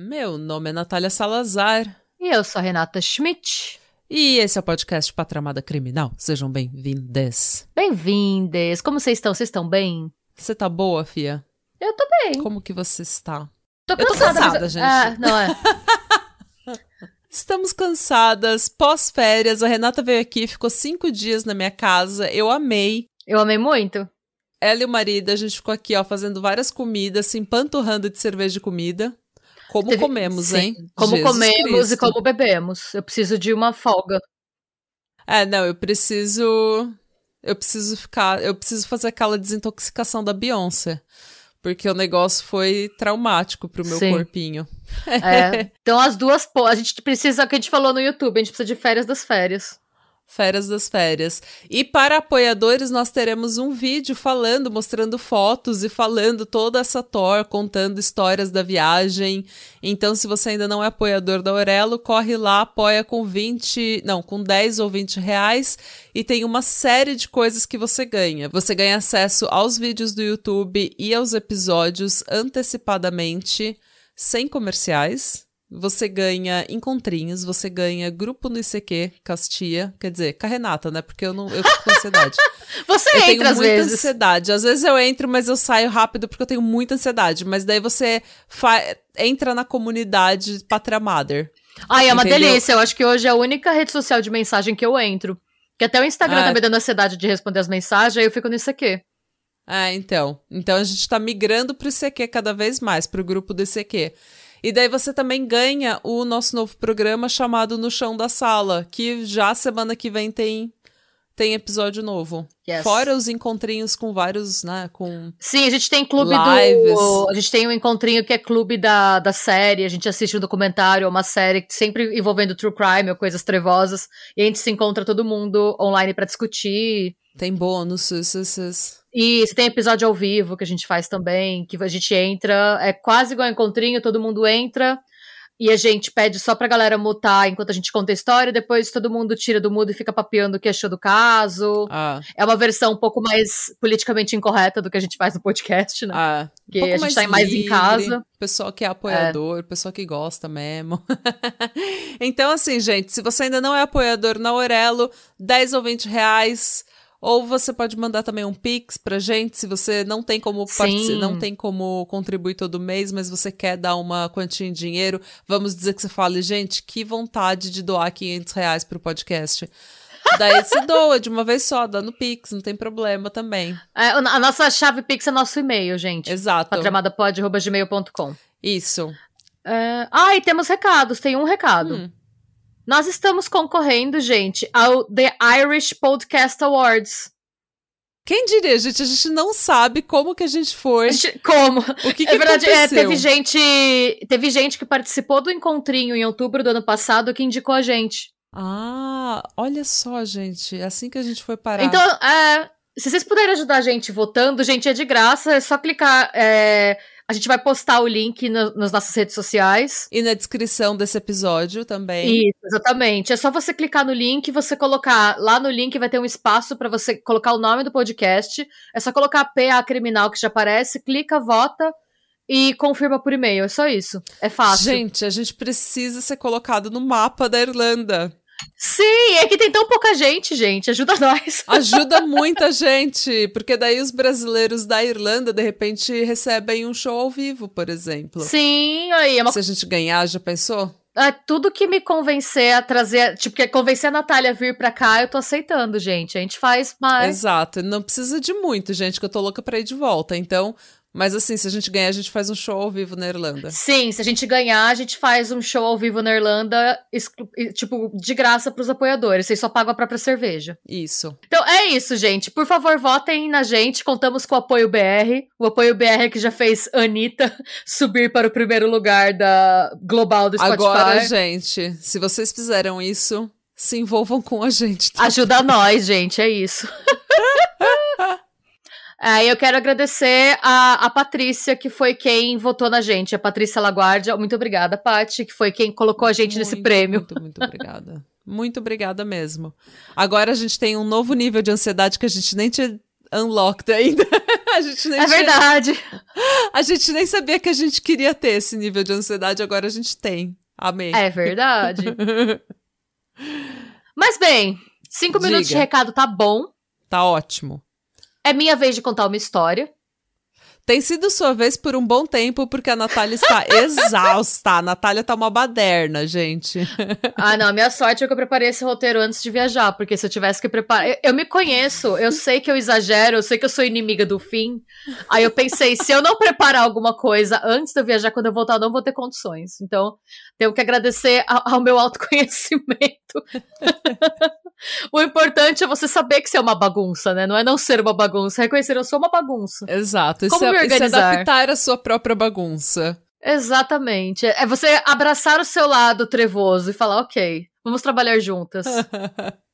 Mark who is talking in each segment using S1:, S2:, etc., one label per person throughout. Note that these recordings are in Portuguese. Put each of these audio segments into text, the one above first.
S1: Meu nome é Natália Salazar.
S2: E eu sou a Renata Schmidt.
S1: E esse é o podcast Patramada Criminal. Sejam bem-vindes.
S2: Bem-vindes. Como vocês estão? Vocês estão bem?
S1: Você tá boa, Fia?
S2: Eu tô bem.
S1: Como que você está?
S2: Tô
S1: Eu tô
S2: cansada,
S1: cansada,
S2: mas-
S1: gente.
S2: Ah, não é.
S1: Estamos cansadas, pós-férias. A Renata veio aqui, ficou cinco dias na minha casa. Eu amei.
S2: Eu amei muito.
S1: Ela e o marido, a gente ficou aqui, ó, fazendo várias comidas, se empanturrando de cerveja de comida. Como
S2: Teve-
S1: comemos,
S2: Sim.
S1: hein?
S2: Como
S1: Jesus
S2: comemos
S1: Cristo.
S2: e como bebemos. Eu preciso de uma folga.
S1: É, não, eu preciso. Eu preciso ficar. Eu preciso fazer aquela desintoxicação da Beyoncé. Porque o negócio foi traumático pro meu
S2: Sim.
S1: corpinho.
S2: É. Então as duas. A gente precisa, o que a gente falou no YouTube, a gente precisa de férias das férias.
S1: Férias das férias. E para apoiadores, nós teremos um vídeo falando, mostrando fotos e falando toda essa tour, contando histórias da viagem. Então, se você ainda não é apoiador da Aurelo, corre lá, apoia com 20, não, com 10 ou 20 reais. E tem uma série de coisas que você ganha. Você ganha acesso aos vídeos do YouTube e aos episódios antecipadamente, sem comerciais. Você ganha encontrinhos, você ganha grupo no ICQ, Castia, quer dizer, com a Renata, né? Porque eu não eu fico com ansiedade.
S2: Você
S1: eu tenho
S2: entra às
S1: muita
S2: vezes.
S1: ansiedade. Às vezes eu entro, mas eu saio rápido porque eu tenho muita ansiedade. Mas daí você fa- entra na comunidade Pátria Mother.
S2: Ai, é uma
S1: Entendeu?
S2: delícia. Eu acho que hoje é a única rede social de mensagem que eu entro. Que até o Instagram
S1: Ah.
S2: tá me dando ansiedade de responder as mensagens, aí eu fico nisso aqui.
S1: Ah, então. Então a gente tá migrando pro ICQ cada vez mais, pro grupo do ICQ. E daí você também ganha o nosso novo programa chamado No Chão da Sala, que já semana que vem tem, tem episódio novo.
S2: Yes.
S1: Fora os encontrinhos com vários, né, com...
S2: Sim, a gente tem clube
S1: Lives.
S2: do. A gente tem um encontrinho que é clube da, da série. A gente assiste um documentário, uma série sempre envolvendo true crime ou coisas trevosas. E a gente se encontra todo mundo online pra discutir.
S1: Tem bônus,
S2: você tem episódio ao vivo que a gente faz também, que a gente entra, é quase igual encontrinho, todo mundo entra. E a gente pede só pra galera mutar enquanto a gente conta a história, depois todo mundo tira do mudo e fica papeando o que achou do caso.
S1: Ah,
S2: É uma versão um pouco mais politicamente incorreta do que a gente faz no podcast, né?
S1: ah, um
S2: Que
S1: pouco
S2: a gente tá mais em casa.
S1: Pessoal que é apoiador, pessoal que gosta mesmo. então, assim, gente, se você ainda não é apoiador na Aurelo, 10 ou 20 reais. Ou você pode mandar também um Pix pra gente, se você não tem como não tem como contribuir todo mês, mas você quer dar uma quantia em dinheiro. Vamos dizer que você fale, gente, que vontade de doar 500 reais pro podcast. Daí você doa de uma vez só, dá no Pix, não tem problema também.
S2: É, a nossa chave Pix é nosso e-mail, gente.
S1: Exato.
S2: patramadapod.gmail.com.
S1: Isso.
S2: É... Ah, e temos recados. Tem um recado.
S1: Hum.
S2: Nós estamos concorrendo, gente, ao The Irish Podcast Awards.
S1: Quem diria, gente? A gente não sabe como que a gente foi.
S2: A gente- Como?
S1: O que, que
S2: é verdade, é,
S1: aconteceu?
S2: teve gente, teve gente que participou do encontrinho em outubro do ano passado que indicou a gente.
S1: Ah, olha só, gente. É assim que a gente foi parar.
S2: Então, é, se vocês puderem ajudar a gente votando, gente, é de graça, é só clicar. é, a gente vai postar o link no- nas nossas redes sociais.
S1: E na descrição desse episódio também.
S2: Isso, exatamente. É só você clicar no link, você colocar lá no link vai ter um espaço pra você colocar o nome do podcast. É só colocar PA criminal que já aparece, clica, vota e confirma por e-mail. É só isso. É fácil.
S1: Gente, a gente precisa ser colocado no mapa da Irlanda.
S2: Sim, é que tem tão pouca gente, gente. Ajuda nós.
S1: Ajuda muita gente, porque daí os brasileiros da Irlanda, de repente, recebem um show ao vivo, por exemplo.
S2: Sim, aí é uma
S1: Se a gente ganhar, já pensou?
S2: É, tudo que me convencer a trazer, tipo, que convencer a Natália a vir pra cá, eu tô aceitando, gente. A gente faz mais.
S1: Exato. Não precisa de muito, gente, que eu tô louca pra ir de volta. Então, mas assim, se a gente ganhar, a gente faz um show ao vivo na Irlanda.
S2: Sim, se a gente ganhar, a gente faz um show ao vivo na Irlanda, tipo, de graça pros apoiadores. Vocês só pagam a própria cerveja.
S1: Isso.
S2: Então é isso, gente. Por favor, votem na gente. Contamos com o Apoio BR. O Apoio BR que já fez Anitta subir para o primeiro lugar da global do Spotify.
S1: Agora, gente, se vocês fizeram isso, se envolvam com a gente.
S2: Ajuda nós, gente, é isso. É, eu quero agradecer a, a Patrícia, que foi quem votou na gente, a Patrícia Laguardia. Muito obrigada, Paty, que foi quem colocou a gente muito, nesse prêmio.
S1: Muito, muito obrigada. muito obrigada mesmo. Agora a gente tem um novo nível de ansiedade que a gente nem tinha unlocked ainda. a gente nem
S2: é tinha... verdade.
S1: A gente nem sabia que a gente queria ter esse nível de ansiedade, agora a gente tem. Amém.
S2: É verdade. Mas bem, cinco Diga. minutos de recado tá bom.
S1: Tá ótimo.
S2: É minha vez de contar uma história.
S1: Tem sido sua vez por um bom tempo, porque a Natália está exausta. A Natália tá uma baderna, gente.
S2: ah, não. Minha sorte é que eu preparei esse roteiro antes de viajar, porque se eu tivesse que preparar. Eu, eu, me conheço, eu sei que eu exagero, eu sei que eu sou inimiga do fim. Aí eu pensei, se eu não preparar alguma coisa antes de eu viajar, quando eu voltar, eu não vou ter condições. Então, tenho que agradecer ao, ao meu autoconhecimento. O importante é você saber que você é uma bagunça, né? Não é não ser uma bagunça, é reconhecer eu sou uma bagunça.
S1: Exato. Como é, organizar? Isso é adaptar a sua própria bagunça.
S2: Exatamente. É você abraçar o seu lado trevoso e falar, ok, vamos trabalhar juntas.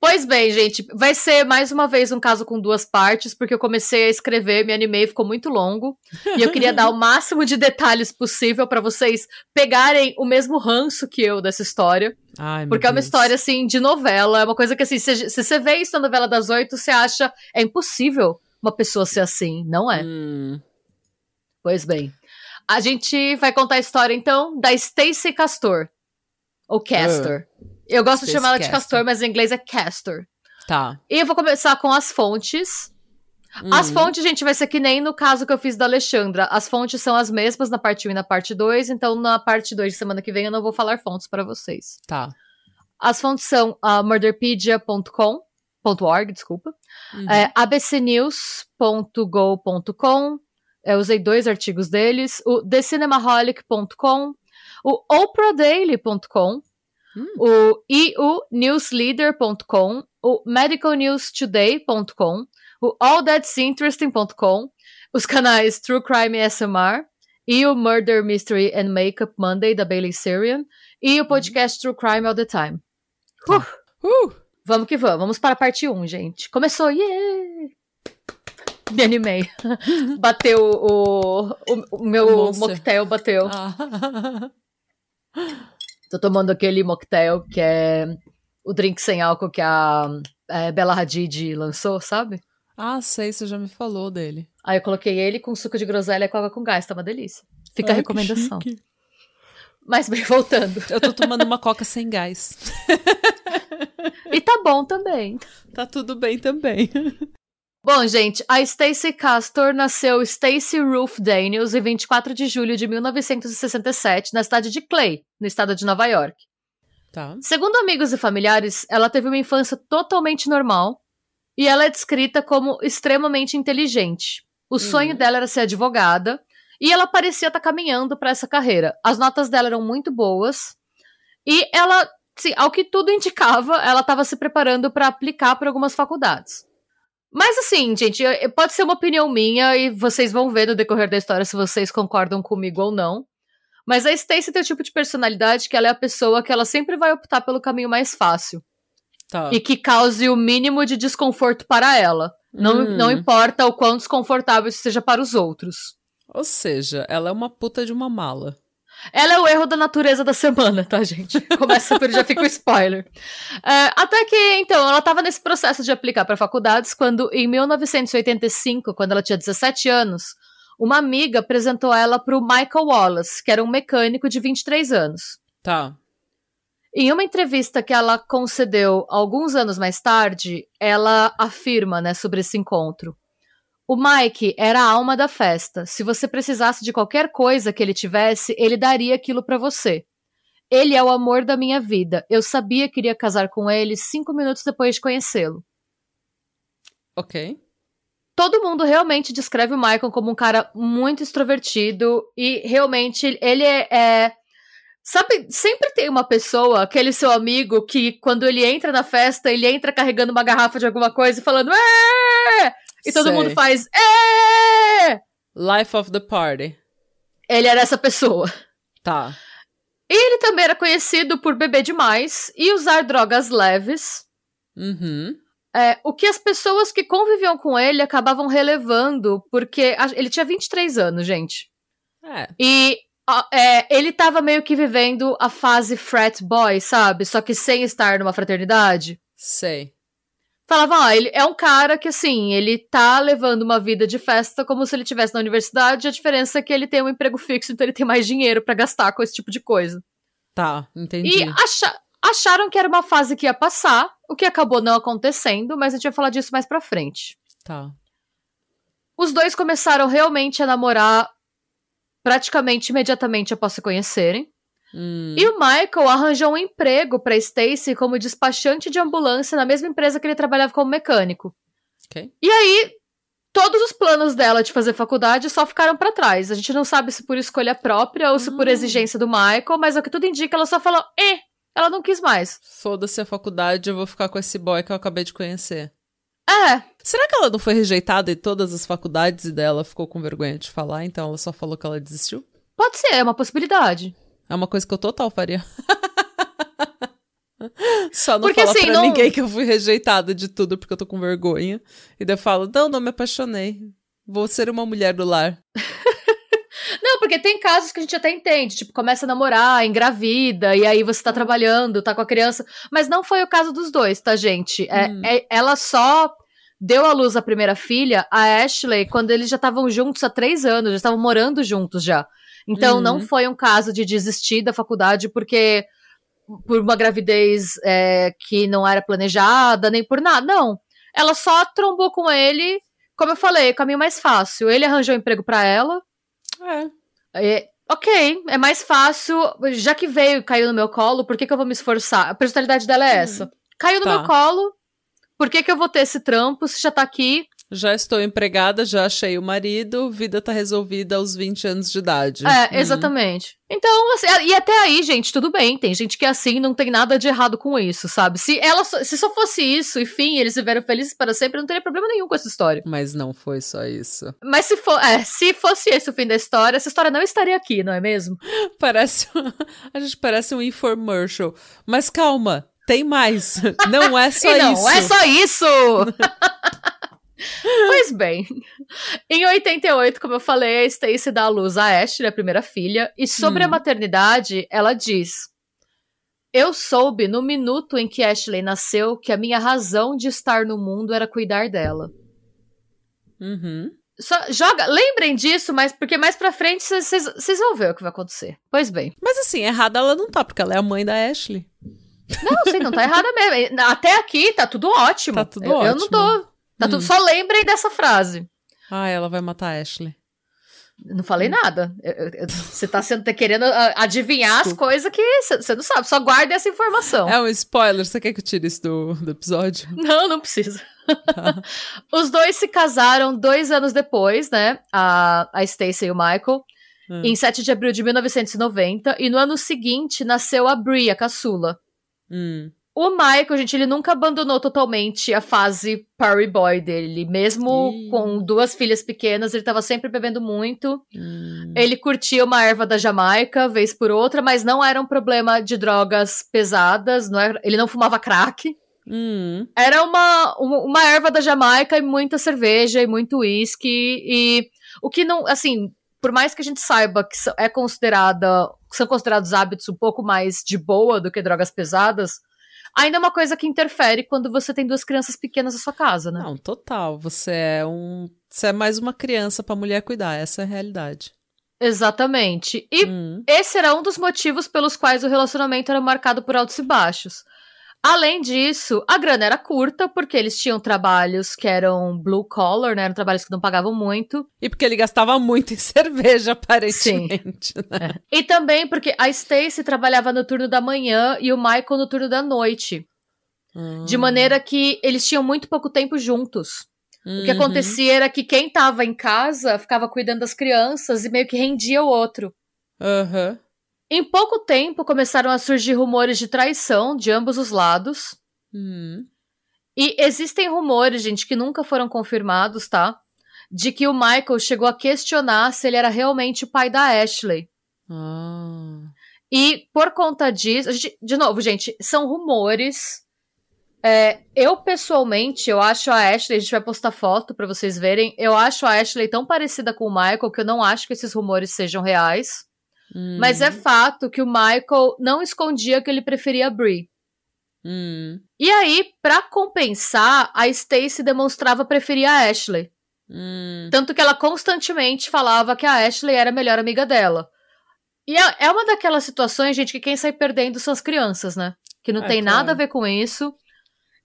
S2: Pois bem, gente, vai ser mais uma vez um caso com duas partes, porque eu comecei a escrever, me animei, ficou muito longo, e eu queria dar o máximo de detalhes possível para vocês pegarem o mesmo ranço que eu dessa história.
S1: Ai,
S2: porque
S1: Deus.
S2: é uma história assim de novela, é uma coisa que assim, se, se você vê isso na novela das oito, você acha é impossível uma pessoa ser assim, não é?
S1: Hum.
S2: Pois bem. A gente vai contar a história então da Stacy Castor. Ou Castor. Uh. Eu gosto de chamar ela de Castor, mas em inglês é Castor.
S1: Tá.
S2: E eu vou começar com as fontes. Hum. As fontes, gente, vai ser que nem no caso que eu fiz da Alexandra. As fontes são as mesmas na parte 1 e na parte 2, então na parte 2 de semana que vem eu não vou falar fontes para vocês.
S1: Tá.
S2: As fontes são uh, murderpedia.com, .org, desculpa, uhum. é, abcnews.go.com, eu usei dois artigos deles, o thecinemaholic.com, o oprahdaily.com, Hum. O eunewsleader.com, o medicalnewstoday.com, o allthat'sinteresting.com, os canais True Crime SMR e o Murder Mystery and Makeup Monday da Bailey Syrian e o podcast True Crime All the Time.
S1: Tá. Uh. Uh.
S2: Vamos que vamos. Vamos para a parte 1, gente. Começou. Yeah! Me animei. bateu o, o, o meu mocktail, bateu. Ah. Tô tomando aquele mocktail que é o drink sem álcool que a é, Bela Hadid lançou, sabe?
S1: Ah, sei, você já me falou dele.
S2: Aí eu coloquei ele com suco de groselha e água com gás, tá uma delícia. Fica Ai, a recomendação. Mas bem, voltando.
S1: Eu tô tomando uma coca sem gás.
S2: e tá bom também.
S1: Tá tudo bem também.
S2: Bom, gente, a Stacey Castor nasceu Stacey Ruth Daniels em 24 de julho de 1967 na cidade de Clay, no estado de Nova York.
S1: Tá.
S2: Segundo amigos e familiares, ela teve uma infância totalmente normal e ela é descrita como extremamente inteligente. O hum. sonho dela era ser advogada e ela parecia estar tá caminhando para essa carreira. As notas dela eram muito boas e ela, sim, ao que tudo indicava, ela estava se preparando para aplicar para algumas faculdades. Mas assim, gente, pode ser uma opinião minha e vocês vão ver no decorrer da história se vocês concordam comigo ou não. Mas a Stacy tem o tipo de personalidade que ela é a pessoa que ela sempre vai optar pelo caminho mais fácil.
S1: Tá.
S2: E que cause o mínimo de desconforto para ela. Não, hum. não importa o quão desconfortável isso seja para os outros.
S1: Ou seja, ela é uma puta de uma mala.
S2: Ela é o erro da natureza da semana, tá, gente? Começa por já fica o spoiler. É, até que, então, ela estava nesse processo de aplicar para faculdades quando, em 1985, quando ela tinha 17 anos, uma amiga apresentou ela para o Michael Wallace, que era um mecânico de 23 anos.
S1: Tá.
S2: Em uma entrevista que ela concedeu alguns anos mais tarde, ela afirma, né, sobre esse encontro. O Mike era a alma da festa. Se você precisasse de qualquer coisa que ele tivesse, ele daria aquilo para você. Ele é o amor da minha vida. Eu sabia que iria casar com ele cinco minutos depois de conhecê-lo.
S1: Ok.
S2: Todo mundo realmente descreve o Michael como um cara muito extrovertido e realmente ele é, é Sabe, sempre tem uma pessoa, aquele seu amigo, que quando ele entra na festa, ele entra carregando uma garrafa de alguma coisa e falando, é! E todo Sei. mundo faz. É!
S1: Life of the party.
S2: Ele era essa pessoa.
S1: Tá.
S2: E ele também era conhecido por beber demais e usar drogas leves.
S1: Uhum.
S2: É, o que as pessoas que conviviam com ele acabavam relevando, porque a- ele tinha 23 anos, gente.
S1: É.
S2: E ó, é, ele tava meio que vivendo a fase frat boy, sabe? Só que sem estar numa fraternidade.
S1: Sei.
S2: Falava, ó, ele é um cara que, assim, ele tá levando uma vida de festa como se ele estivesse na universidade, a diferença é que ele tem um emprego fixo, então ele tem mais dinheiro pra gastar com esse tipo de coisa.
S1: Tá, entendi.
S2: E acha- acharam que era uma fase que ia passar, o que acabou não acontecendo, mas a gente vai falar disso mais pra frente.
S1: Tá.
S2: Os dois começaram realmente a namorar praticamente imediatamente após se conhecerem.
S1: Hum.
S2: E o Michael arranjou um emprego pra Stacy como despachante de ambulância na mesma empresa que ele trabalhava como mecânico.
S1: Ok.
S2: E aí, todos os planos dela de fazer faculdade só ficaram pra trás. A gente não sabe se por escolha própria ou se por
S1: Ah.
S2: exigência do Michael, mas o que tudo indica, ela só falou, eh, ela não quis mais.
S1: Foda-se a faculdade, eu vou ficar com esse boy que eu acabei de conhecer.
S2: É,
S1: Será que ela não foi rejeitada em todas as faculdades e dela ficou com vergonha de falar, então ela só falou que ela desistiu?
S2: pode ser, é uma possibilidade.
S1: É uma coisa que eu total faria. Só não
S2: Porque,
S1: falar
S2: assim,
S1: pra
S2: não-
S1: ninguém que eu fui rejeitada de tudo porque eu tô com vergonha. E daí eu falo, não, não me apaixonei. Vou ser uma mulher do lar.
S2: Não, porque tem casos que a gente até entende, tipo, começa a namorar, engravida, e aí você tá trabalhando, tá com a criança. Mas não foi o caso dos dois, tá, gente? É,
S1: Hum.
S2: é- ela só deu à luz a primeira filha, a Ashley, quando eles já estavam juntos há três anos, já estavam morando juntos já. Então
S1: Uhum.
S2: não foi um caso de desistir da faculdade porque por uma gravidez é, que não era planejada, nem por nada. Não. Ela só trombou com ele, como eu falei, caminho mais fácil. Ele arranjou emprego pra ela.
S1: É.
S2: É, ok, é mais fácil. Já que veio e caiu no meu colo, por que, que eu vou me esforçar? A personalidade dela é essa. Caiu no
S1: Tá.
S2: meu colo, por que, que eu vou ter esse trampo se já tá aqui?
S1: Já estou empregada, já achei o marido, vida tá resolvida aos 20 anos de idade.
S2: É,
S1: Uhum.
S2: exatamente. Então, assim, e até aí, gente, tudo bem. Tem gente que é assim, não tem nada de errado com isso, sabe? Se ela só- se só fosse isso, enfim, eles viveram felizes para sempre, não teria problema nenhum com essa história.
S1: Mas não foi só isso.
S2: Mas se, for, é, se fosse esse o fim da história, essa história não estaria aqui, não é mesmo?
S1: Parece. a gente parece um infomercial. Mas calma, tem mais. Não é só
S2: não,
S1: isso.
S2: é só isso! pois bem, em 88, como eu falei, a Stacy dá à luz a Ashley, a primeira filha, e sobre
S1: Hum.
S2: a maternidade, ela diz: Eu soube no minuto em que Ashley nasceu que a minha razão de estar no mundo era cuidar dela.
S1: Uhum.
S2: Só joga, lembrem disso, mas porque mais pra frente vocês vão ver o que vai acontecer. Pois bem.
S1: Mas assim, errada ela não tá, porque ela é a mãe da Ashley.
S2: Não, sim, não tá errada mesmo. Até aqui tá tudo ótimo.
S1: Tá tudo
S2: eu, eu não
S1: ótimo.
S2: tô. Tá
S1: Hum.
S2: tudo, só lembrem dessa frase.
S1: Ah, ela vai matar a Ashley.
S2: Não falei nada. Você tá sendo, tá querendo ah, adivinhar as coisas que você não sabe. Só guarde essa informação.
S1: É um spoiler, você quer que eu tire isso do, do episódio?
S2: Não, não precisa. Os dois se casaram dois anos depois, né? A, a Stacey e o Michael.
S1: Hum.
S2: Em 7 de abril de 1990. E no ano seguinte nasceu a Brie, a caçula.
S1: Hum.
S2: O Michael, gente, ele nunca abandonou totalmente a fase party boy dele. Mesmo com duas filhas pequenas, ele tava sempre bebendo muito.
S1: Hum.
S2: Ele curtia uma erva da Jamaica, vez por outra, mas não era um problema de drogas pesadas, não era- ele não fumava crack.
S1: Hum.
S2: Era uma, uma, erva da Jamaica e muita cerveja e muito uísque. E o que não, assim, por mais que a gente saiba que é considerada, que são considerados hábitos um pouco mais de boa do que drogas pesadas, ainda é uma coisa que interfere quando você tem duas crianças pequenas na sua casa, né?
S1: Não, total. Você é um. Você é mais uma criança pra mulher cuidar, essa é a realidade.
S2: Exatamente. E
S1: Hum.
S2: esse era um dos motivos pelos quais o relacionamento era marcado por altos e baixos. Além disso, a grana era curta, porque eles tinham trabalhos que eram blue collar, né? Eram trabalhos que não pagavam muito.
S1: E porque ele gastava muito em cerveja, aparentemente. né?
S2: E também porque a Stacy trabalhava no turno da manhã e o Michael no turno da noite. De
S1: Hum.
S2: maneira que eles tinham muito pouco tempo juntos. O que
S1: Uhum.
S2: acontecia era que quem tava em casa ficava cuidando das crianças e meio que rendia o outro.
S1: Aham.
S2: Em pouco tempo começaram a surgir rumores de traição de ambos os lados.
S1: Hum.
S2: E existem rumores, gente, que nunca foram confirmados, tá? De que o Michael chegou a questionar se ele era realmente o pai da Ashley.
S1: Ah.
S2: E por conta disso, gente, de novo, gente, são rumores. É, eu, pessoalmente, eu acho a Ashley, a gente vai postar foto para vocês verem. Eu acho a Ashley tão parecida com o Michael que eu não acho que esses rumores sejam reais. Hum. Mas é fato que o Michael não escondia que ele preferia a Brie.
S1: Hum.
S2: E aí, para compensar, a Stacy demonstrava preferir a Ashley.
S1: Hum.
S2: Tanto que ela constantemente falava que a Ashley era a melhor amiga dela. E é, é uma daquelas situações, gente, que quem sai perdendo são as crianças, né? Que não é, tem claro. nada a ver com isso.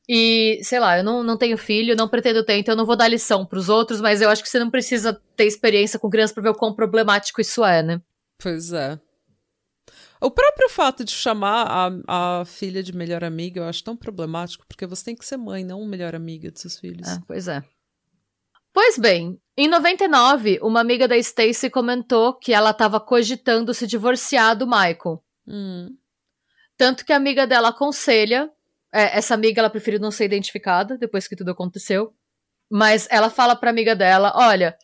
S2: E, sei lá, eu não, não tenho filho, não pretendo ter, então eu não vou dar lição pros outros, mas eu acho que você não precisa ter experiência com criança pra ver o quão problemático isso é, né?
S1: Pois é. O próprio fato de chamar a, a filha de melhor amiga eu acho tão problemático, porque você tem que ser mãe, não melhor amiga de seus filhos.
S2: É, pois é. Pois bem, em 99, uma amiga da Stacy comentou que ela estava cogitando se divorciar do Michael.
S1: Hum.
S2: Tanto que a amiga dela aconselha. É, essa amiga ela preferiu não ser identificada depois que tudo aconteceu. Mas ela fala pra amiga dela: olha,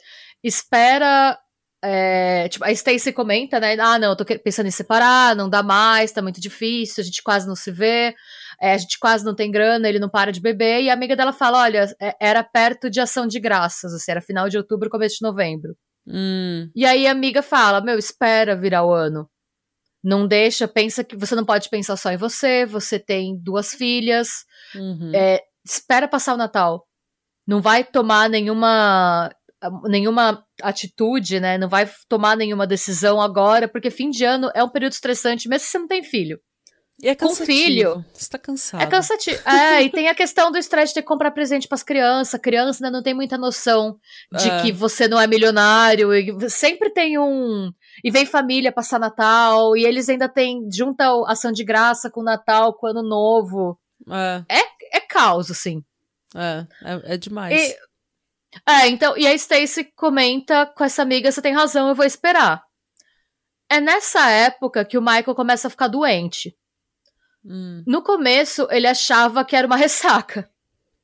S2: espera é, tipo, a Stacy comenta, né? Ah, não, eu tô pensando em separar, não dá mais, tá muito difícil, a gente quase não se vê, é, a gente quase não tem grana, ele não para de beber. E a amiga dela fala: olha, é, era perto de ação de graças, assim, era final de outubro, começo de novembro.
S1: Hum.
S2: E aí a amiga fala: meu, espera virar o ano. Não deixa, pensa que você não pode pensar só em você, você tem duas filhas,
S1: uhum.
S2: é, espera passar o Natal. Não vai tomar nenhuma nenhuma atitude, né? Não vai tomar nenhuma decisão agora, porque fim de ano é um período estressante, mesmo se você não tem filho.
S1: E é
S2: Com filho.
S1: Você tá cansado.
S2: É cansativo. É, e tem a questão do estresse de ter que comprar presente pras crianças. Criança ainda não tem muita noção de é. que você não é milionário. E sempre tem um. E vem família passar Natal. E eles ainda têm. Junta ação de graça com o Natal, com o Ano Novo.
S1: É.
S2: É, é caos, assim.
S1: É, é, é demais.
S2: E, é, então, e a Stacy comenta com essa amiga: você tem razão, eu vou esperar. É nessa época que o Michael começa a ficar doente.
S1: Hum.
S2: No começo, ele achava que era uma ressaca.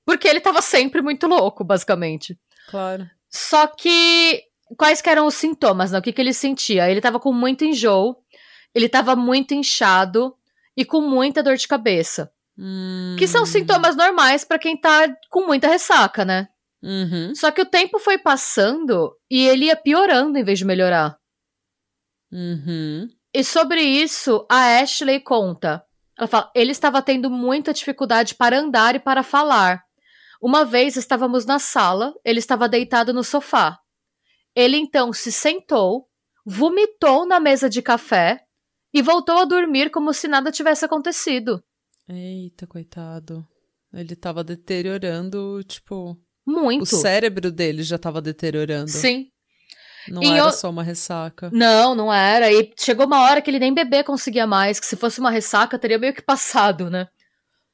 S2: Porque ele tava sempre muito louco, basicamente.
S1: Claro.
S2: Só que. Quais que eram os sintomas, né? O que, que ele sentia? Ele tava com muito enjoo, ele tava muito inchado e com muita dor de cabeça.
S1: Hum.
S2: Que são sintomas normais para quem tá com muita ressaca, né?
S1: Uhum.
S2: Só que o tempo foi passando e ele ia piorando em vez de melhorar.
S1: Uhum.
S2: E sobre isso, a Ashley conta. Ela fala: ele estava tendo muita dificuldade para andar e para falar. Uma vez estávamos na sala, ele estava deitado no sofá. Ele então se sentou, vomitou na mesa de café e voltou a dormir como se nada tivesse acontecido.
S1: Eita, coitado. Ele estava deteriorando, tipo.
S2: Muito.
S1: O cérebro dele já estava deteriorando.
S2: Sim.
S1: Não e era eu... só uma ressaca.
S2: Não, não era. E chegou uma hora que ele nem beber conseguia mais, que se fosse uma ressaca teria meio que passado, né?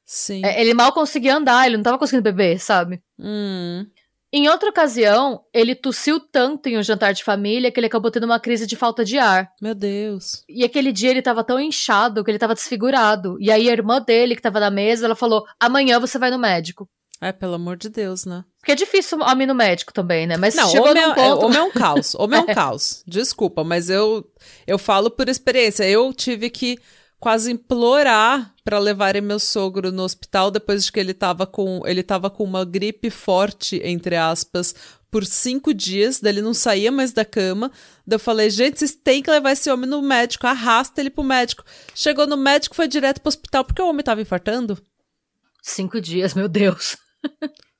S1: Sim.
S2: É, ele mal conseguia andar, ele não tava conseguindo beber, sabe?
S1: Hum.
S2: Em outra ocasião, ele tossiu tanto em um jantar de família que ele acabou tendo uma crise de falta de ar.
S1: Meu Deus.
S2: E aquele dia ele tava tão inchado que ele tava desfigurado. E aí a irmã dele, que tava na mesa, ela falou: amanhã você vai no médico.
S1: É, pelo amor de Deus, né?
S2: Porque é difícil homem no médico também, né? Mas
S1: não,
S2: chegou
S1: homem,
S2: num
S1: é,
S2: ponto...
S1: homem é um caos. Homem é um caos. Desculpa, mas eu, eu falo por experiência. Eu tive que quase implorar para levarem meu sogro no hospital depois de que ele tava com ele tava com uma gripe forte entre aspas por cinco dias, daí ele não saía mais da cama. Daí eu falei, gente, vocês têm que levar esse homem no médico, arrasta ele pro médico. Chegou no médico, foi direto pro hospital porque o homem tava infartando.
S2: Cinco dias, meu Deus.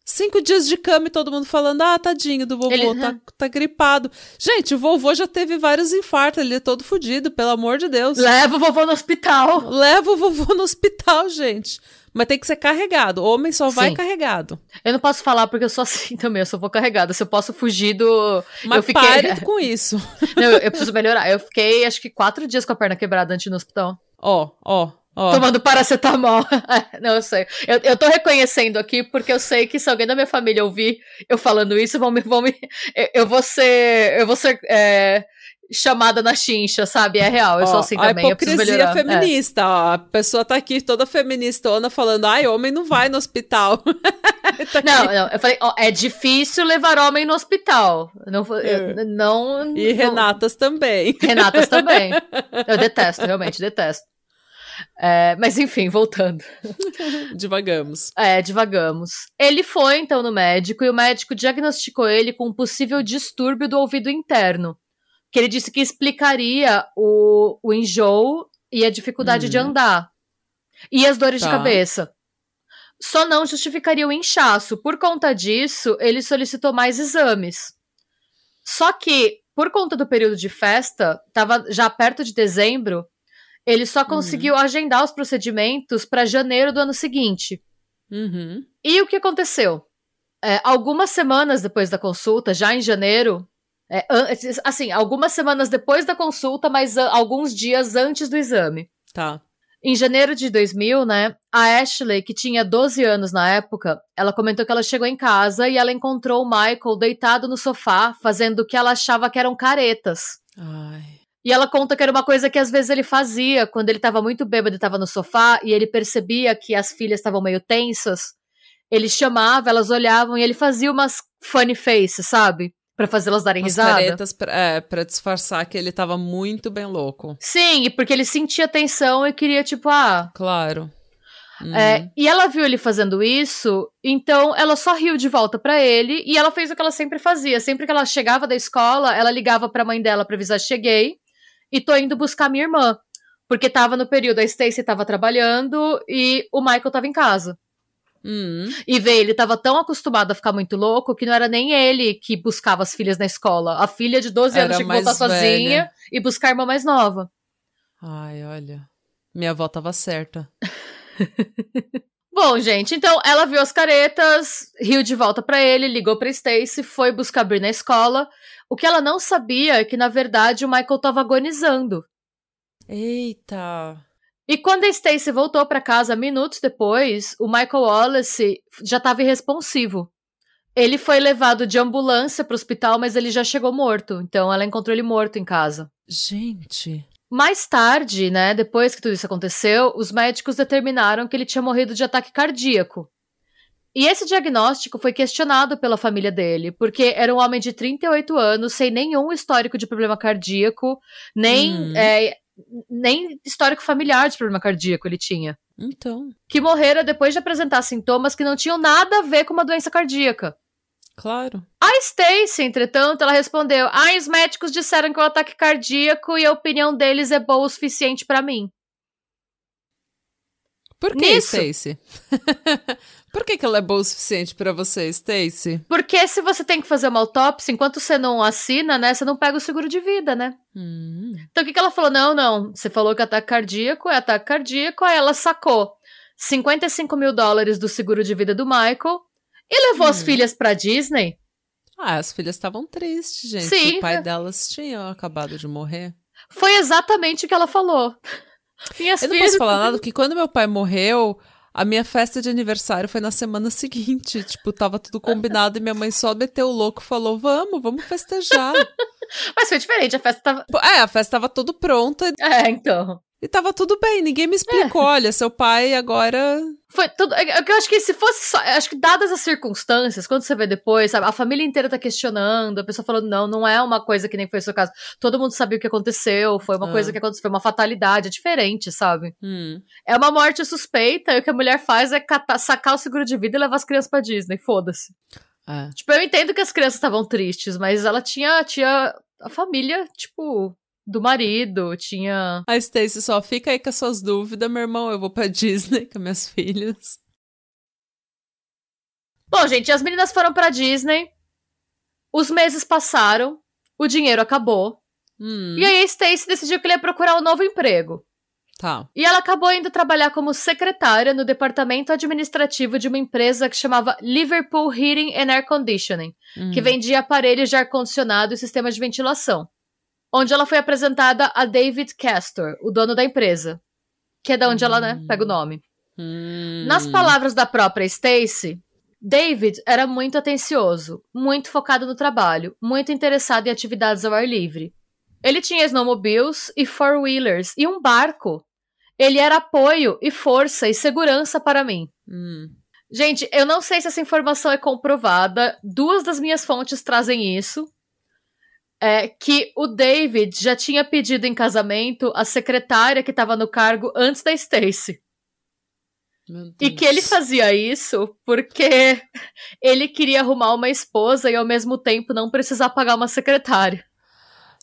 S1: Cinco dias de cama e todo mundo falando: ah, tadinho do vovô, ele... tá, tá gripado. Gente, o vovô já teve vários infartos, ele é todo fodido, pelo amor de Deus.
S2: Leva o vovô no hospital.
S1: Leva o vovô no hospital, gente. Mas tem que ser carregado. O homem só vai Sim. carregado.
S2: Eu não posso falar porque eu sou assim também, eu só vou carregada. Se eu posso fugir do.
S1: Mas
S2: eu fiquei...
S1: pare com isso.
S2: Não, eu, eu preciso melhorar. Eu fiquei acho que quatro dias com a perna quebrada antes no hospital.
S1: Ó, ó. Oh.
S2: Tomando paracetamol. não, eu sei. Eu, eu tô reconhecendo aqui porque eu sei que se alguém da minha família ouvir eu falando isso, vão me. Vão me eu, vou ser. Eu vou ser. É, chamada na chincha, sabe? É real, eu
S1: Ó,
S2: sou assim
S1: a
S2: também. preciso
S1: hipocrisia.
S2: É.
S1: feminista, ó. A pessoa tá aqui toda feministona falando, ai, homem não vai no hospital. Tá.
S2: Não, não, eu falei, ó, é difícil levar homem no hospital. Não, eu-
S1: É.
S2: não,
S1: E
S2: não-
S1: Renatas também.
S2: Renatas também. Eu detesto, realmente, detesto. É, mas enfim, voltando.
S1: Divagamos.
S2: É, divagamos. Ele foi, então, no médico e o médico diagnosticou ele com um possível distúrbio do ouvido interno. Que ele disse que explicaria o, o enjoo e a dificuldade
S1: Hum.
S2: de andar. E as dores de
S1: Tá.
S2: cabeça. Só não justificaria o inchaço. Por conta disso, ele solicitou mais exames. Só que, por conta do período de festa, estava já perto de dezembro, ele só conseguiu agendar os procedimentos para janeiro do ano seguinte.
S1: Uhum.
S2: E o que aconteceu? É, algumas semanas depois da consulta, já em janeiro, é, assim, algumas semanas depois da consulta, mas a- alguns dias antes do exame.
S1: Tá.
S2: Em janeiro de 2000, né, a Ashley, que tinha 12 anos na época, ela comentou que ela chegou em casa e ela encontrou o Michael deitado no sofá, fazendo o que ela achava que eram caretas.
S1: Ai.
S2: E ela conta que era uma coisa que às vezes ele fazia quando ele tava muito bêbado e tava no sofá e ele percebia que as filhas estavam meio tensas. Ele chamava, elas olhavam e ele fazia umas funny faces, sabe? Pra fazer elas darem
S1: Umas
S2: risada.
S1: caretas pra, é, pra disfarçar que ele tava muito bem louco.
S2: Sim, e porque ele sentia tensão e queria, tipo, ah.
S1: Claro. Uhum.
S2: é, e ela viu ele fazendo isso, então ela só riu de volta pra ele e ela fez o que ela sempre fazia. Sempre que ela chegava da escola, ela ligava pra mãe dela pra avisar: cheguei e tô indo buscar minha irmã. Porque tava no período, a Stacy tava trabalhando e o Michael tava em casa.
S1: Uhum.
S2: E vê, ele tava tão acostumado a ficar muito louco que não era nem ele que buscava as filhas na escola. A filha de 12 anos tinha que voltar
S1: mais
S2: sozinha
S1: velha.
S2: e buscar a irmã mais nova.
S1: Ai, olha. Minha avó tava certa.
S2: Bom, gente, então ela viu as caretas, riu de volta pra ele, ligou pra Stacy, foi buscar a Brie na escola. O que ela não sabia é que, na verdade, o Michael tava agonizando.
S1: Eita.
S2: E quando a Stacy voltou pra casa minutos depois, o Michael Wallace já estava irresponsivo. Ele foi levado de ambulância pro hospital, mas ele já chegou morto. Então ela encontrou ele morto em casa.
S1: Gente.
S2: Mais tarde, né, depois que tudo isso aconteceu, os médicos determinaram que ele tinha morrido de ataque cardíaco. E esse diagnóstico foi questionado pela família dele, porque era um homem de 38 anos, sem nenhum histórico de problema cardíaco, nem,
S1: Hum.
S2: é, nem histórico familiar de problema cardíaco ele tinha.
S1: Então,
S2: Que morrera depois de apresentar sintomas que não tinham nada a ver com uma doença cardíaca.
S1: claro.
S2: A Stacy, entretanto, ela respondeu: Ah, os médicos disseram que o ataque cardíaco e a opinião deles é boa o suficiente pra mim.
S1: Por que,
S2: Nisso-
S1: Stacy? Por que, que ela é boa o suficiente pra você, Stacy?
S2: Porque se você tem que fazer uma autópsia, enquanto você não assina, né, você não pega o seguro de vida, né?
S1: Hum,
S2: Então o que, que ela falou? Não, não, você falou que ataque cardíaco é ataque cardíaco, aí ela sacou 55 mil dólares do seguro de vida do Michael e levou as
S1: Hum.
S2: filhas pra Disney.
S1: Ah, as filhas estavam tristes, gente.
S2: Sim.
S1: O pai delas tinha acabado de morrer.
S2: Foi exatamente o que ela falou. Minhas
S1: Eu não
S2: filhas.
S1: posso falar nada, porque quando meu pai morreu, a minha festa de aniversário foi na semana seguinte. Tipo, tava tudo combinado e minha mãe só meteu o louco e falou: vamos, vamos festejar.
S2: Mas foi diferente, a festa tava.
S1: é, a festa tava tudo pronta
S2: É, então.
S1: E tava tudo bem. Ninguém me explicou:
S2: É.
S1: olha, seu pai agora.
S2: Foi tudo. é- é Eu acho que se fosse só. Acho que dadas as circunstâncias, quando você vê depois, sabe, a família inteira tá questionando, a pessoa falando, não, não é uma coisa que nem foi o seu caso. Todo mundo sabia o que aconteceu, foi uma
S1: Ah.
S2: coisa que aconteceu, foi uma fatalidade, é diferente, sabe?
S1: Hum,
S2: É uma morte suspeita, e o que a mulher faz é catar- sacar o seguro de vida e levar as crianças pra Disney, foda-se.
S1: é.
S2: Tipo, eu entendo que as crianças estavam tristes, mas ela tinha, tinha a família, tipo, do marido, tinha.
S1: A Stacy só fica aí com as suas dúvidas, meu irmão. Eu vou pra Disney com minhas filhas.
S2: Bom, gente, as meninas foram pra Disney, os meses passaram, o dinheiro acabou,
S1: Hum,
S2: e aí a Stacy decidiu que ele ia procurar um novo emprego.
S1: Tá.
S2: E ela acabou indo trabalhar como secretária no departamento administrativo de uma empresa que chamava Liverpool Heating and Air Conditioning,
S1: Hum.
S2: que vendia aparelhos de ar-condicionado e sistemas de ventilação. Onde ela foi apresentada a David Castor, o dono da empresa. Que é da onde ela, né,
S1: Hum.
S2: pega o nome.
S1: Hum.
S2: Nas palavras da própria Stacy, David era muito atencioso, muito focado no trabalho, muito interessado em atividades ao ar livre. Ele tinha snowmobiles e four-wheelers e um barco. Ele era apoio e força e segurança para mim.
S1: Hum.
S2: Gente, eu não sei se essa informação é comprovada. Duas das minhas fontes trazem isso. É que o David já tinha pedido em casamento a secretária que estava no cargo antes da Stacy. E que ele fazia isso porque ele queria arrumar uma esposa e ao mesmo tempo não precisar pagar uma secretária.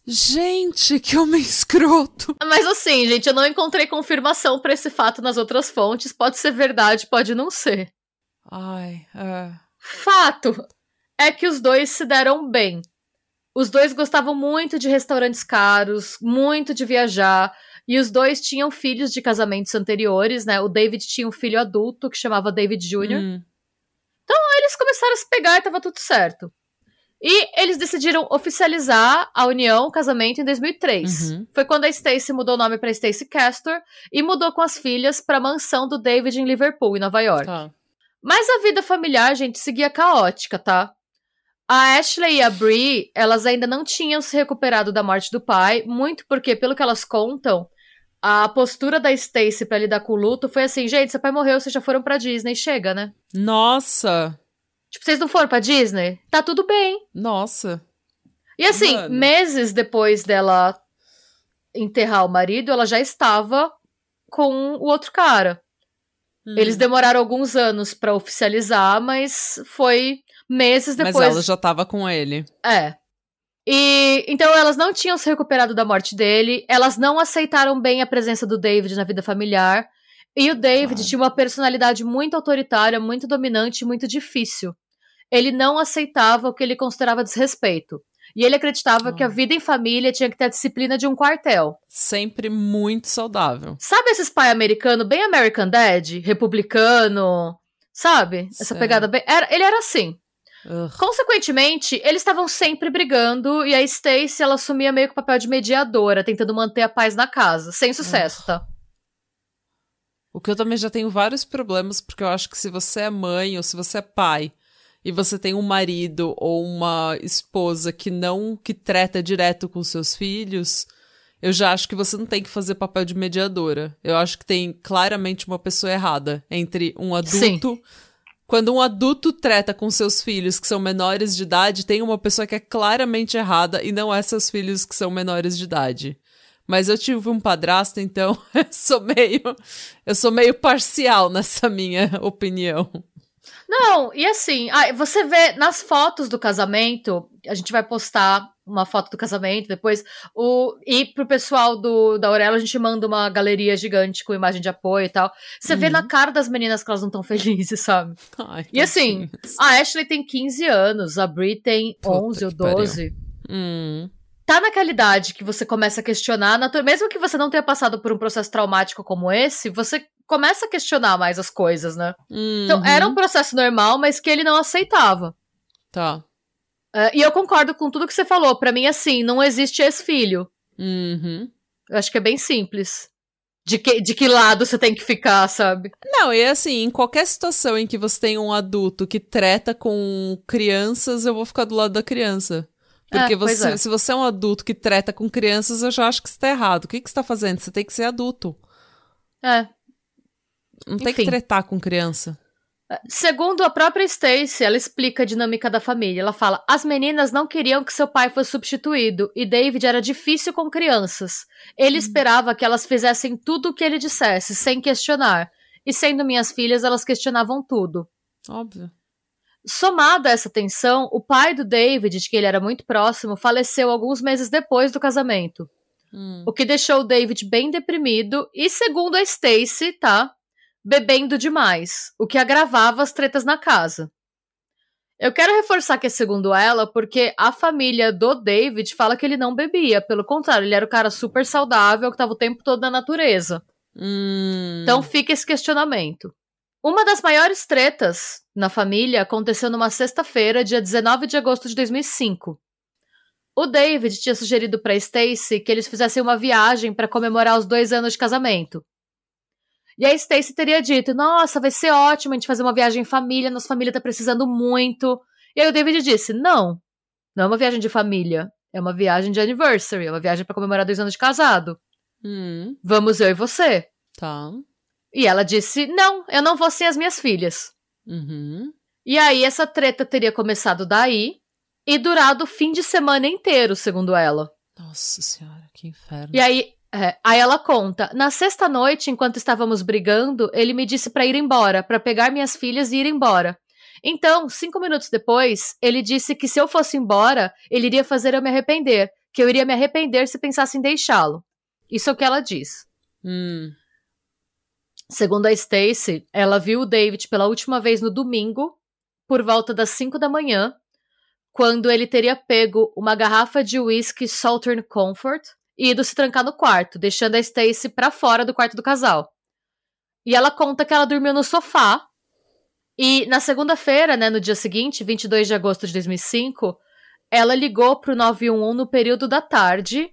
S1: Gente, que homem escroto.
S2: Mas assim, gente, eu não encontrei confirmação para esse fato nas outras fontes. Pode ser verdade, pode não ser.
S1: Ai, é.
S2: Fato é que os dois se deram bem. Os dois gostavam muito de restaurantes caros, muito de viajar, e os dois tinham filhos de casamentos anteriores, né? O David tinha um filho adulto que chamava David Jr.
S1: Hum.
S2: Então eles começaram a se pegar e tava tudo certo. E eles decidiram oficializar a união, o casamento, em 2003.
S1: Uhum.
S2: Foi quando a Stacy mudou o nome para Stacy Castor e mudou com as filhas para a mansão do David em Liverpool, em Nova York.
S1: Tá.
S2: Mas a vida familiar, gente, seguia caótica, tá? A Ashley e a Brie, elas ainda não tinham se recuperado da morte do pai, muito porque, pelo que elas contam, a postura da Stacy pra lidar com o luto foi assim: gente, seu pai morreu, vocês já foram pra Disney, chega, né?
S1: Nossa!
S2: Tipo, vocês não foram pra Disney? Tá tudo bem.
S1: Nossa!
S2: E assim,
S1: Mano.
S2: meses depois dela enterrar o marido, ela já estava com o outro cara.
S1: Hum.
S2: Eles demoraram alguns anos pra oficializar, mas foi meses
S1: Mas
S2: depois.
S1: ela já tava com ele.
S2: É. E então elas não tinham se recuperado da morte dele, elas não aceitaram bem a presença do David na vida familiar. E o David
S1: Claro.
S2: tinha uma personalidade muito autoritária, muito dominante, muito difícil. Ele não aceitava o que ele considerava desrespeito. E ele acreditava
S1: Ah.
S2: que a vida em família tinha que ter a disciplina de um quartel.
S1: Sempre muito saudável.
S2: Sabe esses pai americano, bem American Dad? Republicano, sabe? Essa
S1: Sei.
S2: pegada bem. Era, ele era assim. Consequentemente, eles estavam sempre brigando e a Stacy ela assumia meio que o papel de mediadora, tentando manter a paz na casa, sem sucesso, tá?
S1: O que eu também já tenho vários problemas, porque eu acho que se você é mãe ou se você é pai e você tem um marido ou uma esposa que não que treta direto com seus filhos, eu já acho que você não tem que fazer papel de mediadora. Eu acho que tem claramente uma pessoa errada entre um adulto. Quando um adulto treta com seus filhos que são menores de idade, tem uma pessoa que é claramente errada e não é seus filhos que são menores de idade. Mas eu tive um padrasto, então eu sou meio eu sou meio parcial nessa minha opinião.
S2: Não, e assim, você vê nas fotos do casamento, a gente vai postar uma foto do casamento depois, o, e pro pessoal do, da Aurela a gente manda uma galeria gigante com imagem de apoio e tal. Você vê
S1: Uhum.
S2: na cara das meninas que elas não estão felizes, sabe?
S1: Ai,
S2: E assim. A Ashley tem 15 anos, a Brie tem
S1: Puta
S2: 11 ou
S1: que pariu.
S2: 12.
S1: Hum,
S2: tá naquela idade que você começa a questionar, mesmo que você não tenha passado por um processo traumático como esse, você começa a questionar mais as coisas, né? Então,
S1: uhum,
S2: era um processo normal, mas que ele não aceitava.
S1: Tá.
S2: É, e eu concordo com tudo que você falou. Pra mim, assim, não existe ex-filho.
S1: Uhum.
S2: Eu acho que é bem simples. De que, de que lado você tem que ficar, sabe?
S1: Não, e assim, em qualquer situação em que você tem um adulto que treta com crianças, eu vou ficar do lado da criança. Porque
S2: É, pois
S1: você,
S2: é.
S1: se você é um adulto que treta com crianças, eu já acho que você tá errado. O que, que você tá fazendo? Você tem que ser adulto.
S2: É.
S1: Não tem que
S2: Enfim.
S1: tretar com criança.
S2: Segundo a própria Stacy, ela explica a dinâmica da família. Ela fala: as meninas não queriam que seu pai fosse substituído e David era difícil com crianças. Ele esperava que elas fizessem tudo o que ele dissesse, sem questionar. E sendo minhas filhas, elas questionavam tudo.
S1: Óbvio.
S2: Somado a essa tensão, o pai do David, de que ele era muito próximo, faleceu alguns meses depois do casamento.
S1: Hum.
S2: O que deixou o David bem deprimido e, segundo a Stacy, tá? Bebendo demais, o que agravava as tretas na casa. Eu quero reforçar que é segundo ela, porque a família do David fala que ele não bebia. Pelo contrário, ele era o cara super saudável, que tava o tempo todo na natureza.
S1: Hum.
S2: Então fica esse questionamento. Uma das maiores tretas na família aconteceu numa sexta-feira, dia 19 de agosto de 2005. O David tinha sugerido para Stacy que eles fizessem uma viagem para comemorar os dois anos de casamento. E a Stacy teria dito: Nossa, vai ser ótimo a gente fazer uma viagem em família, nossa família tá precisando muito. E aí o David disse: Não, não é uma viagem de família. É uma viagem de anniversary, é uma viagem para comemorar dois anos de casado.
S1: Hum,
S2: Vamos eu e você.
S1: tá.
S2: E ela disse: Não, eu não vou sem as minhas filhas.
S1: Uhum.
S2: E aí essa treta teria começado daí e durado o fim de semana inteiro, segundo ela.
S1: Nossa senhora, que inferno.
S2: E aí, é, aí ela conta: na sexta noite, enquanto estávamos brigando, ele me disse para ir embora, para pegar minhas filhas e ir embora. Então, cinco minutos depois, ele disse que se eu fosse embora, ele iria fazer eu me arrepender, que eu iria me arrepender se pensasse em deixá-lo. Isso é o que ela diz.
S1: Hum,
S2: Segundo a Stacy, ela viu o David pela última vez no domingo, por volta das 5 da manhã, quando ele teria pego uma garrafa de whisky Southern Comfort e ido se trancar no quarto, deixando a Stacy pra fora do quarto do casal. E ela conta que ela dormiu no sofá. E na segunda-feira, né, no dia seguinte, 22 de agosto de 2005, ela ligou pro 911 no período da tarde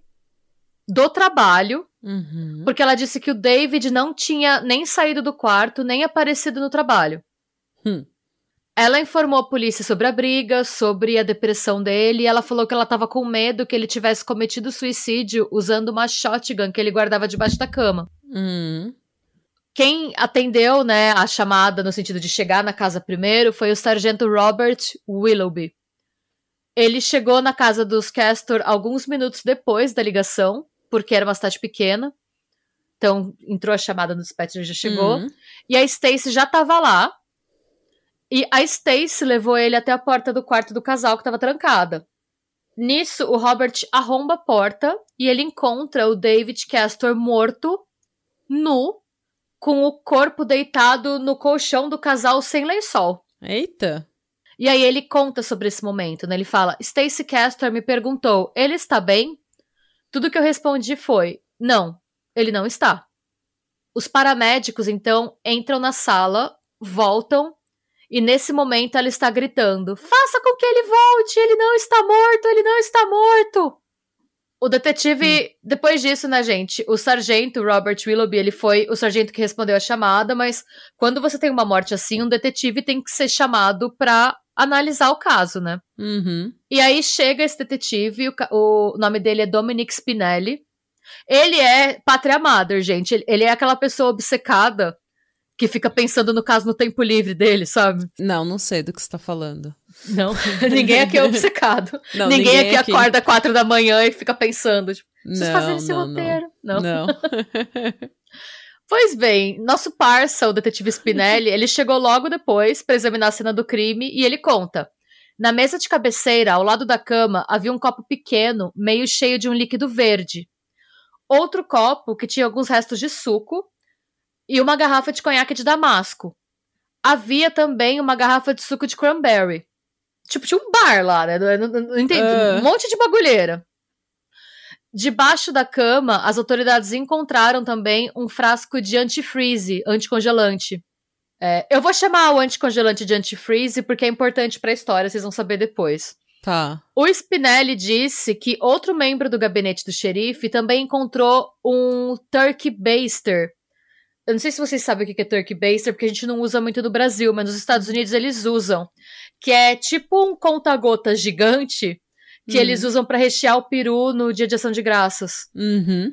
S2: do trabalho
S1: uhum.
S2: porque ela disse que o David não tinha nem saído do quarto, nem aparecido no trabalho.
S1: Hum.
S2: Ela informou a polícia sobre a briga, sobre a depressão dele, e ela falou que ela estava com medo que ele tivesse cometido suicídio usando uma shotgun que ele guardava debaixo da cama.
S1: Hum.
S2: Quem atendeu, né, a chamada no sentido de chegar na casa primeiro foi o sargento Robert Willoughby. Ele chegou na casa dos Castor alguns minutos depois da ligação, porque era uma cidade pequena. Então, entrou a chamada no dispatcher, já chegou.
S1: Hum.
S2: E a Stacy já tava lá. E a Stacy levou ele até a porta do quarto do casal que estava trancada. Nisso, o Robert arromba a porta e ele encontra o David Castor morto, nu, com o corpo deitado no colchão do casal sem lençol.
S1: Eita.
S2: E aí ele conta sobre esse momento, né? Ele fala: Stacy Castor me perguntou, ele está bem? Tudo que eu respondi foi: não, ele não está. Os paramédicos então entram na sala, voltam e nesse momento ela está gritando: faça com que ele volte, ele não está morto, ele não está morto. O detetive, depois disso, né, gente? O sargento Robert Willoughby, ele foi o sargento que respondeu a chamada, mas quando você tem uma morte assim, um detetive tem que ser chamado pra analisar o caso, né?
S1: Uhum.
S2: E aí chega esse detetive, o, o nome dele é Dominic Spinelli. Ele é pátria mother, gente. Ele, ele é aquela pessoa obcecada que fica pensando no caso no tempo livre dele, sabe?
S1: Não, não sei do que você tá falando.
S2: Não, ninguém aqui é obcecado.
S1: Não,
S2: ninguém, aqui, acorda quatro da manhã e fica pensando, tipo, preciso
S1: Não,
S2: fazer esse
S1: não,
S2: roteiro.
S1: não.
S2: Não.
S1: Não.
S2: Pois bem, nosso parça, o detetive Spinelli, ele chegou logo depois para examinar a cena do crime e ele conta. Na mesa de cabeceira, ao lado da cama, havia um copo pequeno, meio cheio de um líquido verde. Outro copo que tinha alguns restos de suco e uma garrafa de conhaque de damasco. Havia também uma garrafa de suco de cranberry. Tipo, tinha um bar lá, né? Não, não- não entendi.
S1: Ah.
S2: Um monte de bagulheira. Debaixo da cama, as autoridades encontraram também um frasco de antifreeze, anticongelante. É, eu vou chamar o anticongelante de antifreeze porque é importante pra história, vocês vão saber depois.
S1: Tá.
S2: O Spinelli disse que outro membro do gabinete do xerife também encontrou um turkey baster. Eu não sei se vocês sabem o que é turkey baster, porque a gente não usa muito no Brasil, mas nos Estados Unidos eles usam. Que é tipo um conta-gotas gigante que
S1: Hum.
S2: eles usam pra rechear o peru no dia de ação de graças.
S1: Uhum.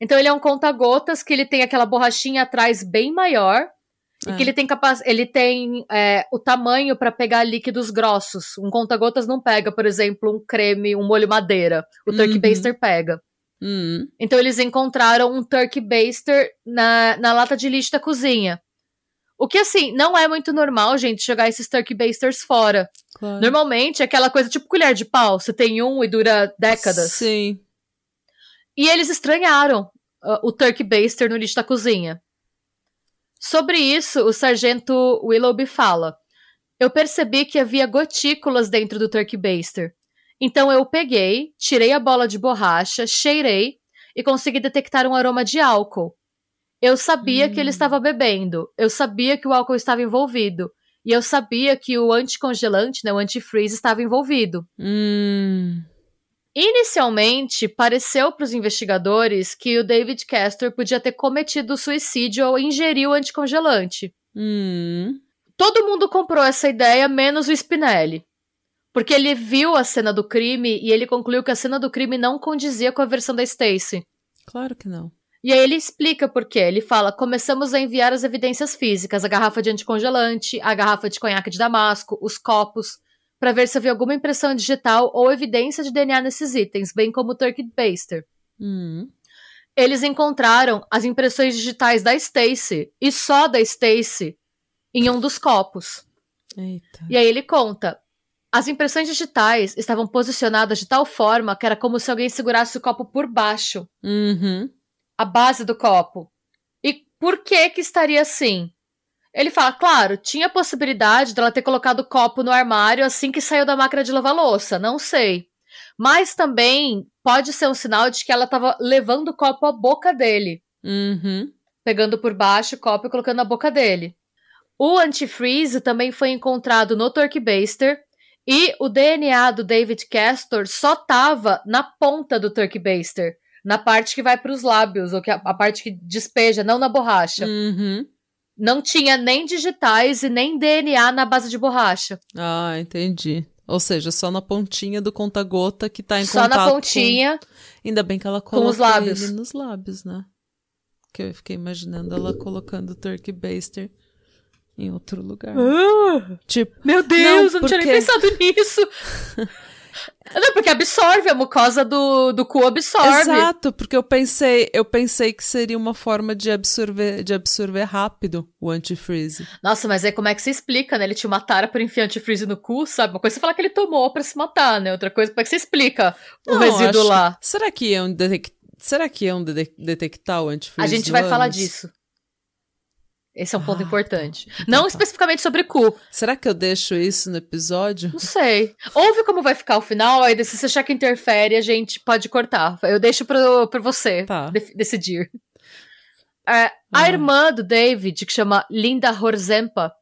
S2: Então ele é um conta-gotas que ele tem aquela borrachinha atrás bem maior e
S1: Ah.
S2: que ele tem capaz, ele tem é, o tamanho pra pegar líquidos grossos. Um conta-gotas não pega, por exemplo, um creme, um molho madeira. O turkey
S1: Uhum.
S2: baster pega.
S1: Uhum.
S2: Então eles encontraram um turkey baster na, na lata de lixo da cozinha. O que, assim, não é muito normal, gente, jogar esses turkey basters fora.
S1: Claro.
S2: Normalmente é aquela coisa tipo colher de pau. Você tem um e dura décadas.
S1: Sim.
S2: E eles estranharam uh, o turkey baster no lixo da cozinha. Sobre isso, o sargento Willoughby fala: Eu percebi que havia gotículas dentro do turkey baster. Então eu peguei, tirei a bola de borracha, cheirei e consegui detectar um aroma de álcool. Eu sabia
S1: Hum.
S2: que ele estava bebendo, eu sabia que o álcool estava envolvido, e eu sabia que o anticongelante, né, o antifreeze, estava envolvido.
S1: Hum.
S2: Inicialmente, pareceu para os investigadores que o David Castor podia ter cometido suicídio ao ingerir o anticongelante.
S1: Hum.
S2: Todo mundo comprou essa ideia, menos o Spinelli. Porque ele viu a cena do crime e ele concluiu que a cena do crime não condizia com a versão da Stacy.
S1: Claro que não.
S2: E aí ele explica por quê. Ele fala: começamos a enviar as evidências físicas, a garrafa de anticongelante, a garrafa de conhaque de damasco, os copos, para ver se havia alguma impressão digital ou evidência de DNA nesses itens, bem como o turkey baster.
S1: Hum.
S2: Eles encontraram as impressões digitais da Stacy e só da Stacy em um dos copos.
S1: Eita.
S2: E aí ele conta: as impressões digitais estavam posicionadas de tal forma que era como se alguém segurasse o copo por baixo,
S1: Uhum.
S2: a base do copo. E por que que estaria assim? Ele fala, claro, tinha a possibilidade dela ter colocado o copo no armário assim que saiu da máquina de lavar louça, não sei. Mas também pode ser um sinal de que ela estava levando o copo à boca dele,
S1: Uhum.
S2: pegando por baixo o copo e colocando na boca dele. O antifreeze também foi encontrado no Turkey Baster e o DNA do David Castor só tava na ponta do Turkey Baster, na parte que vai para os lábios, ou que a, a parte que despeja, não na borracha.
S1: Uhum.
S2: Não tinha nem digitais e nem DNA na base de borracha.
S1: Ah, entendi. Ou seja, só na pontinha do conta-gota que tá em
S2: Só
S1: contato
S2: na
S1: com-
S2: pontinha.
S1: Ainda bem que ela
S2: com
S1: colocou
S2: os lábios.
S1: ele nos lábios, né? Que eu fiquei imaginando ela colocando o turkey baster em outro lugar. Tipo,
S2: Meu Deus,
S1: Não,
S2: eu não tinha nem
S1: porque-
S2: pensado nisso. não, porque absorve, a mucosa do, do cu absorve.
S1: exato, porque eu pensei, eu pensei que seria uma forma de absorver, de absorver rápido o antifreeze.
S2: Nossa, mas aí como é que se explica, né? Ele tinha uma tara pra enfiar antifreeze no cu, sabe? Uma coisa é você falar que ele tomou pra se matar, né? Outra coisa, como é que você explica o
S1: Não,
S2: resíduo
S1: acho-
S2: lá?
S1: Será que iam detec- será que iam de- detectar o antifreeze?
S2: A gente vai falar disso. Esse é um ponto
S1: Ah,
S2: importante.
S1: então
S2: Não
S1: tá.
S2: especificamente sobre cu.
S1: Será que eu deixo isso no episódio?
S2: Não sei. Ouve como vai ficar o final, aí se você achar que interfere, a gente pode cortar. Eu deixo pro, pra você
S1: Tá.
S2: decidir. É, a
S1: Ah.
S2: irmã do David, que chama Linda Horzempa,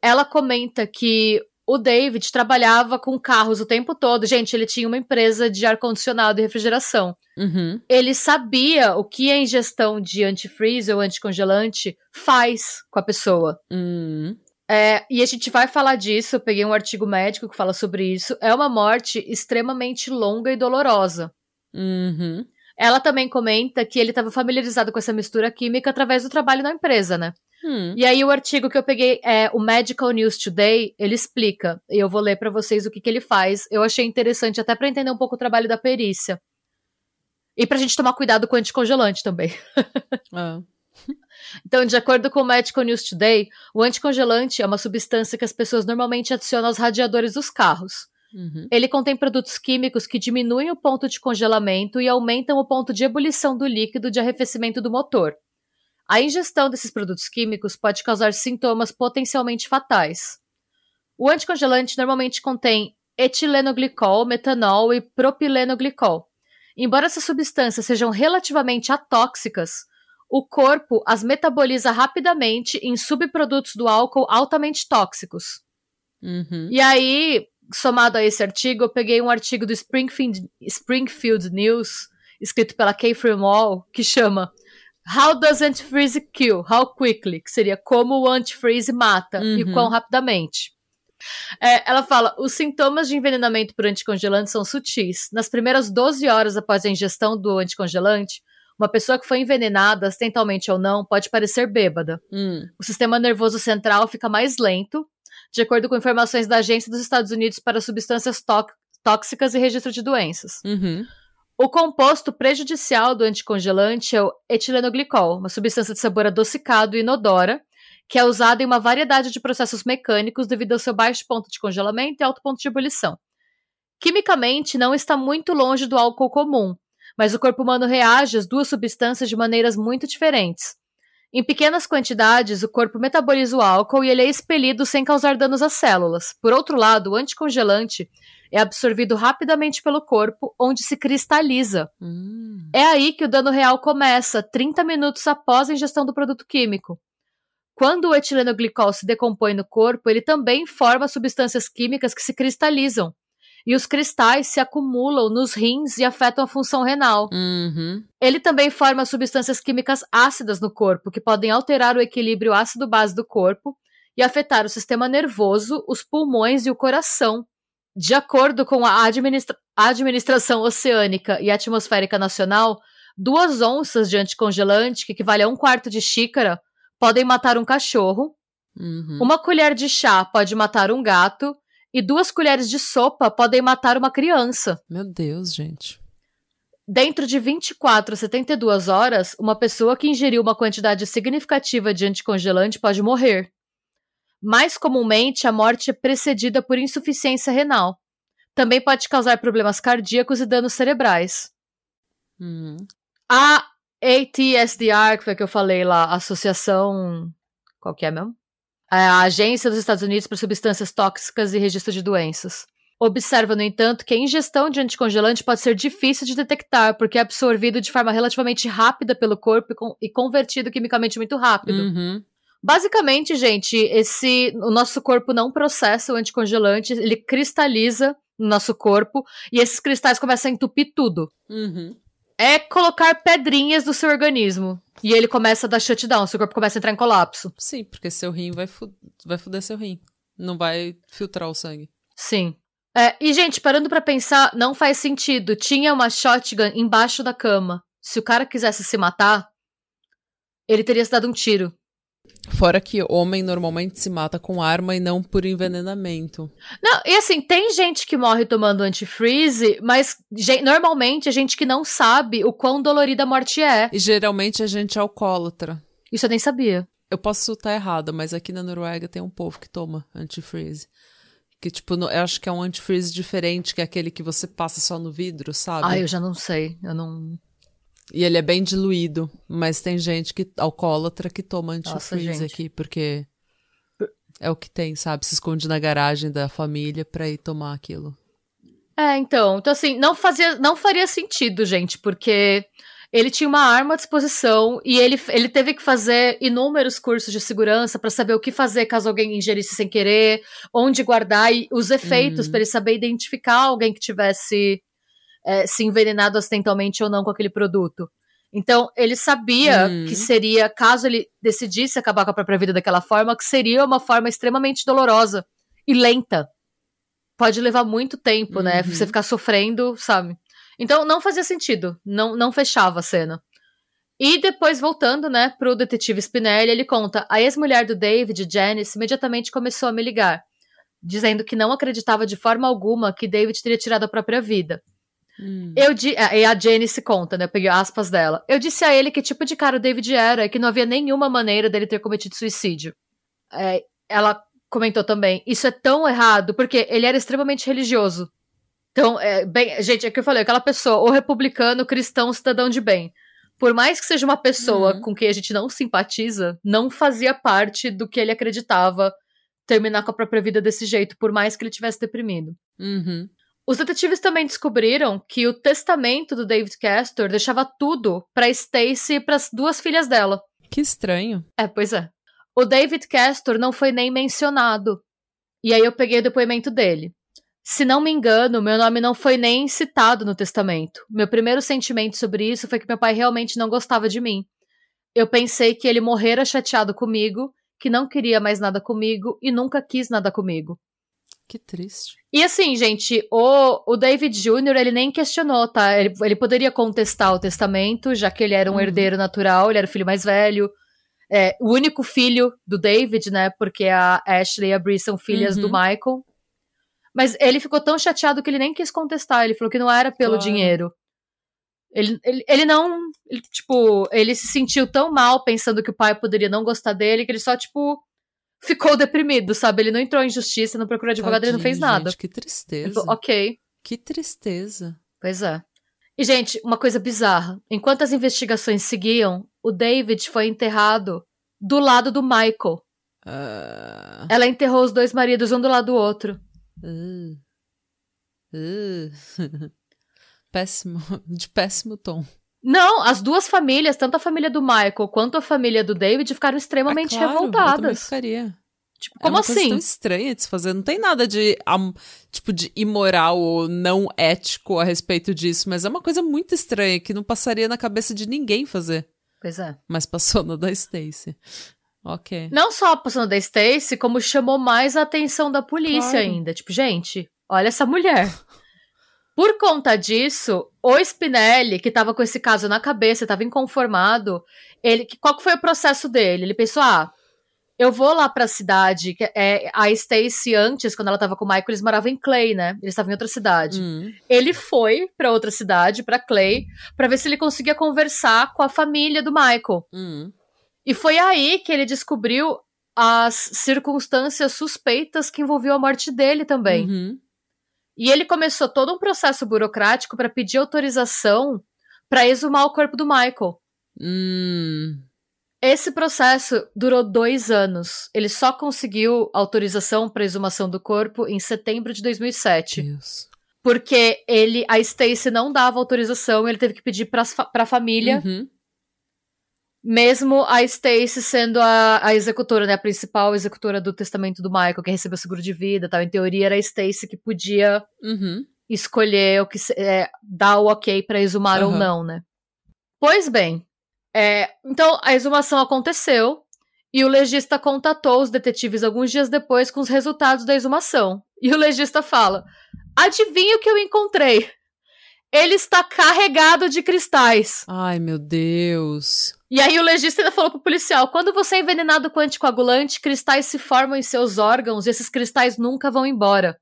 S2: ela comenta que o David trabalhava com carros o tempo todo. Gente, ele tinha uma empresa de ar-condicionado e refrigeração.
S1: Uhum.
S2: Ele sabia o que a ingestão de antifreeze ou anticongelante faz com a pessoa.
S1: Hum.
S2: É, e a gente vai falar disso. Eu peguei um artigo médico que fala sobre isso. É uma morte extremamente longa e dolorosa.
S1: Uhum.
S2: Ela também comenta que ele estava familiarizado com essa mistura química através do trabalho na empresa, né?
S1: Hum.
S2: E aí o artigo que eu peguei é o Medical News Today, ele explica, e eu vou ler para vocês o que, que ele faz. Eu achei interessante até para entender um pouco o trabalho da perícia. E pra gente tomar cuidado com o anticongelante também.
S1: Ah.
S2: Então, de acordo com o Medical News Today, o anticongelante é uma substância que as pessoas normalmente adicionam aos radiadores dos carros.
S1: Uhum.
S2: Ele contém produtos químicos que diminuem o ponto de congelamento e aumentam o ponto de ebulição do líquido de arrefecimento do motor. A ingestão desses produtos químicos pode causar sintomas potencialmente fatais. O anticongelante normalmente contém etilenoglicol, metanol e propilenoglicol. Embora essas substâncias sejam relativamente atóxicas, o corpo as metaboliza rapidamente em subprodutos do álcool altamente tóxicos.
S1: Uhum.
S2: E aí, somado a esse artigo, eu peguei um artigo do Springfield, Springfield News, escrito pela Kay Wall, que chama How Does Antifreeze Kill? How Quickly? Que seria como o antifreeze mata e
S1: Uhum.
S2: quão rapidamente. É, ela fala: os sintomas de envenenamento por anticongelante são sutis. Nas primeiras 12 horas após a ingestão do anticongelante, uma pessoa que foi envenenada, acidentalmente ou não, pode parecer bêbada.
S1: Hum.
S2: O sistema nervoso central fica mais lento, de acordo com informações da Agência dos Estados Unidos para Substâncias Tó- Tóxicas e Registro de Doenças.
S1: Uhum.
S2: O composto prejudicial do anticongelante é o etilenoglicol, uma substância de sabor adocicado e inodora, que é usada em uma variedade de processos mecânicos devido ao seu baixo ponto de congelamento e alto ponto de ebulição. Quimicamente, não está muito longe do álcool comum, mas o corpo humano reage às duas substâncias de maneiras muito diferentes. Em pequenas quantidades, o corpo metaboliza o álcool e ele é expelido sem causar danos às células. Por outro lado, o anticongelante é absorvido rapidamente pelo corpo, onde se cristaliza.
S1: Hum.
S2: É aí que o dano real começa, 30 minutos após a ingestão do produto químico. Quando o etilenoglicol se decompõe no corpo, ele também forma substâncias químicas que se cristalizam. E os cristais se acumulam nos rins e afetam a função renal.
S1: Uhum.
S2: Ele também forma substâncias químicas ácidas no corpo, que podem alterar o equilíbrio ácido-base do corpo e afetar o sistema nervoso, os pulmões e o coração, De acordo com a administra Administração Oceânica e Atmosférica Nacional, duas onças de anticongelante, que equivale a um quarto de xícara, podem matar um cachorro.
S1: Uhum.
S2: Uma colher de chá pode matar um gato. E duas colheres de sopa podem matar uma criança.
S1: Meu Deus, gente.
S2: Dentro de 24 a 72 horas, uma pessoa que ingeriu uma quantidade significativa de anticongelante pode morrer. Mais comumente, a morte é precedida por insuficiência renal. Também pode causar problemas cardíacos e danos cerebrais.
S1: Uhum.
S2: A ATSDR, que foi a que eu falei lá, Associação. Qual que é mesmo? É a Agência dos Estados Unidos para Substâncias Tóxicas e Registro de Doenças. Observa, no entanto, que a ingestão de anticongelante pode ser difícil de detectar, porque é absorvido de forma relativamente rápida pelo corpo e, con e convertido quimicamente muito rápido.
S1: Uhum.
S2: Basicamente, gente, esse o nosso corpo não processa o anticongelante, ele cristaliza no nosso corpo e esses cristais começam a entupir tudo.
S1: Uhum.
S2: É colocar pedrinhas no seu organismo. E ele começa a dar shutdown, seu corpo começa a entrar em colapso.
S1: Sim, porque seu rim vai, fu vai fuder seu rim. Não vai filtrar o sangue.
S2: Sim. É, e, gente, parando para pensar, não faz sentido. Tinha uma shotgun embaixo da cama. Se o cara quisesse se matar, ele teria se dado um tiro.
S1: Fora que homem normalmente se mata com arma e não por envenenamento.
S2: Não, e assim, tem gente que morre tomando antifreeze, mas normalmente é gente que não sabe o quão dolorida a morte é.
S1: E geralmente é gente alcoólatra.
S2: Isso eu nem sabia.
S1: Eu posso estar errada, mas aqui na Noruega tem um povo que toma antifreeze. Que, tipo, eu acho que é um antifreeze diferente, que é aquele que você passa só no vidro, sabe?
S2: Ah, eu já não sei. Eu não.
S1: E ele é bem diluído, mas tem gente que alcoólatra que toma antifreeze aqui, porque é o que tem, sabe? Se esconde na garagem da família pra ir tomar aquilo.
S2: É, então, então assim, não fazia, não faria sentido, gente, porque ele tinha uma arma à disposição e ele, ele teve que fazer inúmeros cursos de segurança para saber o que fazer caso alguém ingerisse sem querer, onde guardar e os efeitos uhum. para ele saber identificar alguém que tivesse é, se envenenado acidentalmente ou não com aquele produto. Então, ele sabia hum. que seria, caso ele decidisse acabar com a própria vida daquela forma, que seria uma forma extremamente dolorosa e lenta. Pode levar muito tempo, né? uhum. né? Você ficar sofrendo, sabe? Então, não fazia sentido. Não, não fechava a cena. E depois, voltando, né, pro detetive Spinelli, ele conta: a ex-mulher do David, Janice, imediatamente começou a me ligar, dizendo que não acreditava de forma alguma que David teria tirado a própria vida.
S1: Hum.
S2: Eu di e a Jenny se conta, né? Eu peguei aspas dela. Eu disse a ele que tipo de cara o David era e que não havia nenhuma maneira dele ter cometido suicídio. É, ela comentou também: Isso é tão errado porque ele era extremamente religioso. Então, é, bem, gente, é que eu falei: aquela pessoa, ou republicano, cristão, cidadão de bem. Por mais que seja uma pessoa uhum. com quem a gente não simpatiza, não fazia parte do que ele acreditava terminar com a própria vida desse jeito, por mais que ele tivesse deprimido.
S1: Uhum.
S2: Os detetives também descobriram que o testamento do David Castor deixava tudo para Stacy e para as duas filhas dela.
S1: Que estranho.
S2: É, pois é. O David Castor não foi nem mencionado. E aí eu peguei o depoimento dele. Se não me engano, meu nome não foi nem citado no testamento. Meu primeiro sentimento sobre isso foi que meu pai realmente não gostava de mim. Eu pensei que ele morrera chateado comigo, que não queria mais nada comigo e nunca quis nada comigo.
S1: Que triste.
S2: E assim, gente, o, o David Jr., ele nem questionou, tá? Ele, ele poderia contestar o testamento, já que ele era um uhum. herdeiro natural, ele era o filho mais velho. É, o único filho do David, né? Porque a Ashley e a Brie são filhas uhum. do Michael. Mas ele ficou tão chateado que ele nem quis contestar. Ele falou que não era pelo claro. dinheiro. Ele, ele, ele não. Ele, tipo, ele se sentiu tão mal pensando que o pai poderia não gostar dele que ele só, tipo, ficou deprimido, sabe? Ele não entrou em justiça, não procurou advogado, Tadinho, ele não fez nada.
S1: Gente, que tristeza.
S2: Falou, ok.
S1: Que tristeza.
S2: Pois é. E, gente, uma coisa bizarra. Enquanto as investigações seguiam, o David foi enterrado do lado do Michael.
S1: Uh...
S2: Ela enterrou os dois maridos um do lado do outro.
S1: Uh... Uh... péssimo. De péssimo tom.
S2: Não, as duas famílias, tanto a família do Michael quanto a família do David, ficaram extremamente
S1: é claro,
S2: revoltadas.
S1: Eu ficaria.
S2: Tipo, como
S1: é uma
S2: assim?
S1: Coisa tão estranha de se fazer. Não tem nada de, um, tipo, de imoral ou não ético a respeito disso, mas é uma coisa muito estranha que não passaria na cabeça de ninguém fazer.
S2: Pois é.
S1: Mas passou na da Stacy. Ok.
S2: Não só passou na da Stacy, como chamou mais a atenção da polícia
S1: claro.
S2: ainda. Tipo, gente, Olha essa mulher. Por conta disso, o Spinelli, que tava com esse caso na cabeça, tava inconformado, ele, qual que foi o processo dele? Ele pensou, ah, eu vou lá pra cidade, que é, a Stacy antes, quando ela tava com o Michael, eles moravam em Clay, né? Eles estavam em outra cidade.
S1: Hum.
S2: Ele foi pra outra cidade, pra Clay, pra ver se ele conseguia conversar com a família do Michael.
S1: Hum.
S2: E foi aí que ele descobriu as circunstâncias suspeitas que envolviam a morte dele também.
S1: Uhum.
S2: E ele começou todo um processo burocrático para pedir autorização para exumar o corpo do Michael.
S1: Hum.
S2: Esse processo durou dois anos. Ele só conseguiu autorização para exumação do corpo em setembro de 2007.
S1: Deus.
S2: Porque ele, a Stacy não dava autorização, ele teve que pedir para a família,
S1: Uhum.
S2: Mesmo a Stacy sendo a, a executora, né, a principal executora do testamento do Michael, que recebeu seguro de vida, tal. Em teoria era a Stacy que podia
S1: Uhum.
S2: escolher o que é, dar o ok para exumar ou
S1: Aham.
S2: não, né? Pois bem, é, então a exumação aconteceu e o legista contatou os detetives alguns dias depois com os resultados da exumação. E o legista fala: Adivinha o que eu encontrei? Ele está carregado de cristais.
S1: Ai, meu Deus.
S2: E aí o legista ainda falou pro policial: quando você é envenenado com anticoagulante, cristais se formam em seus órgãos e esses cristais nunca vão embora.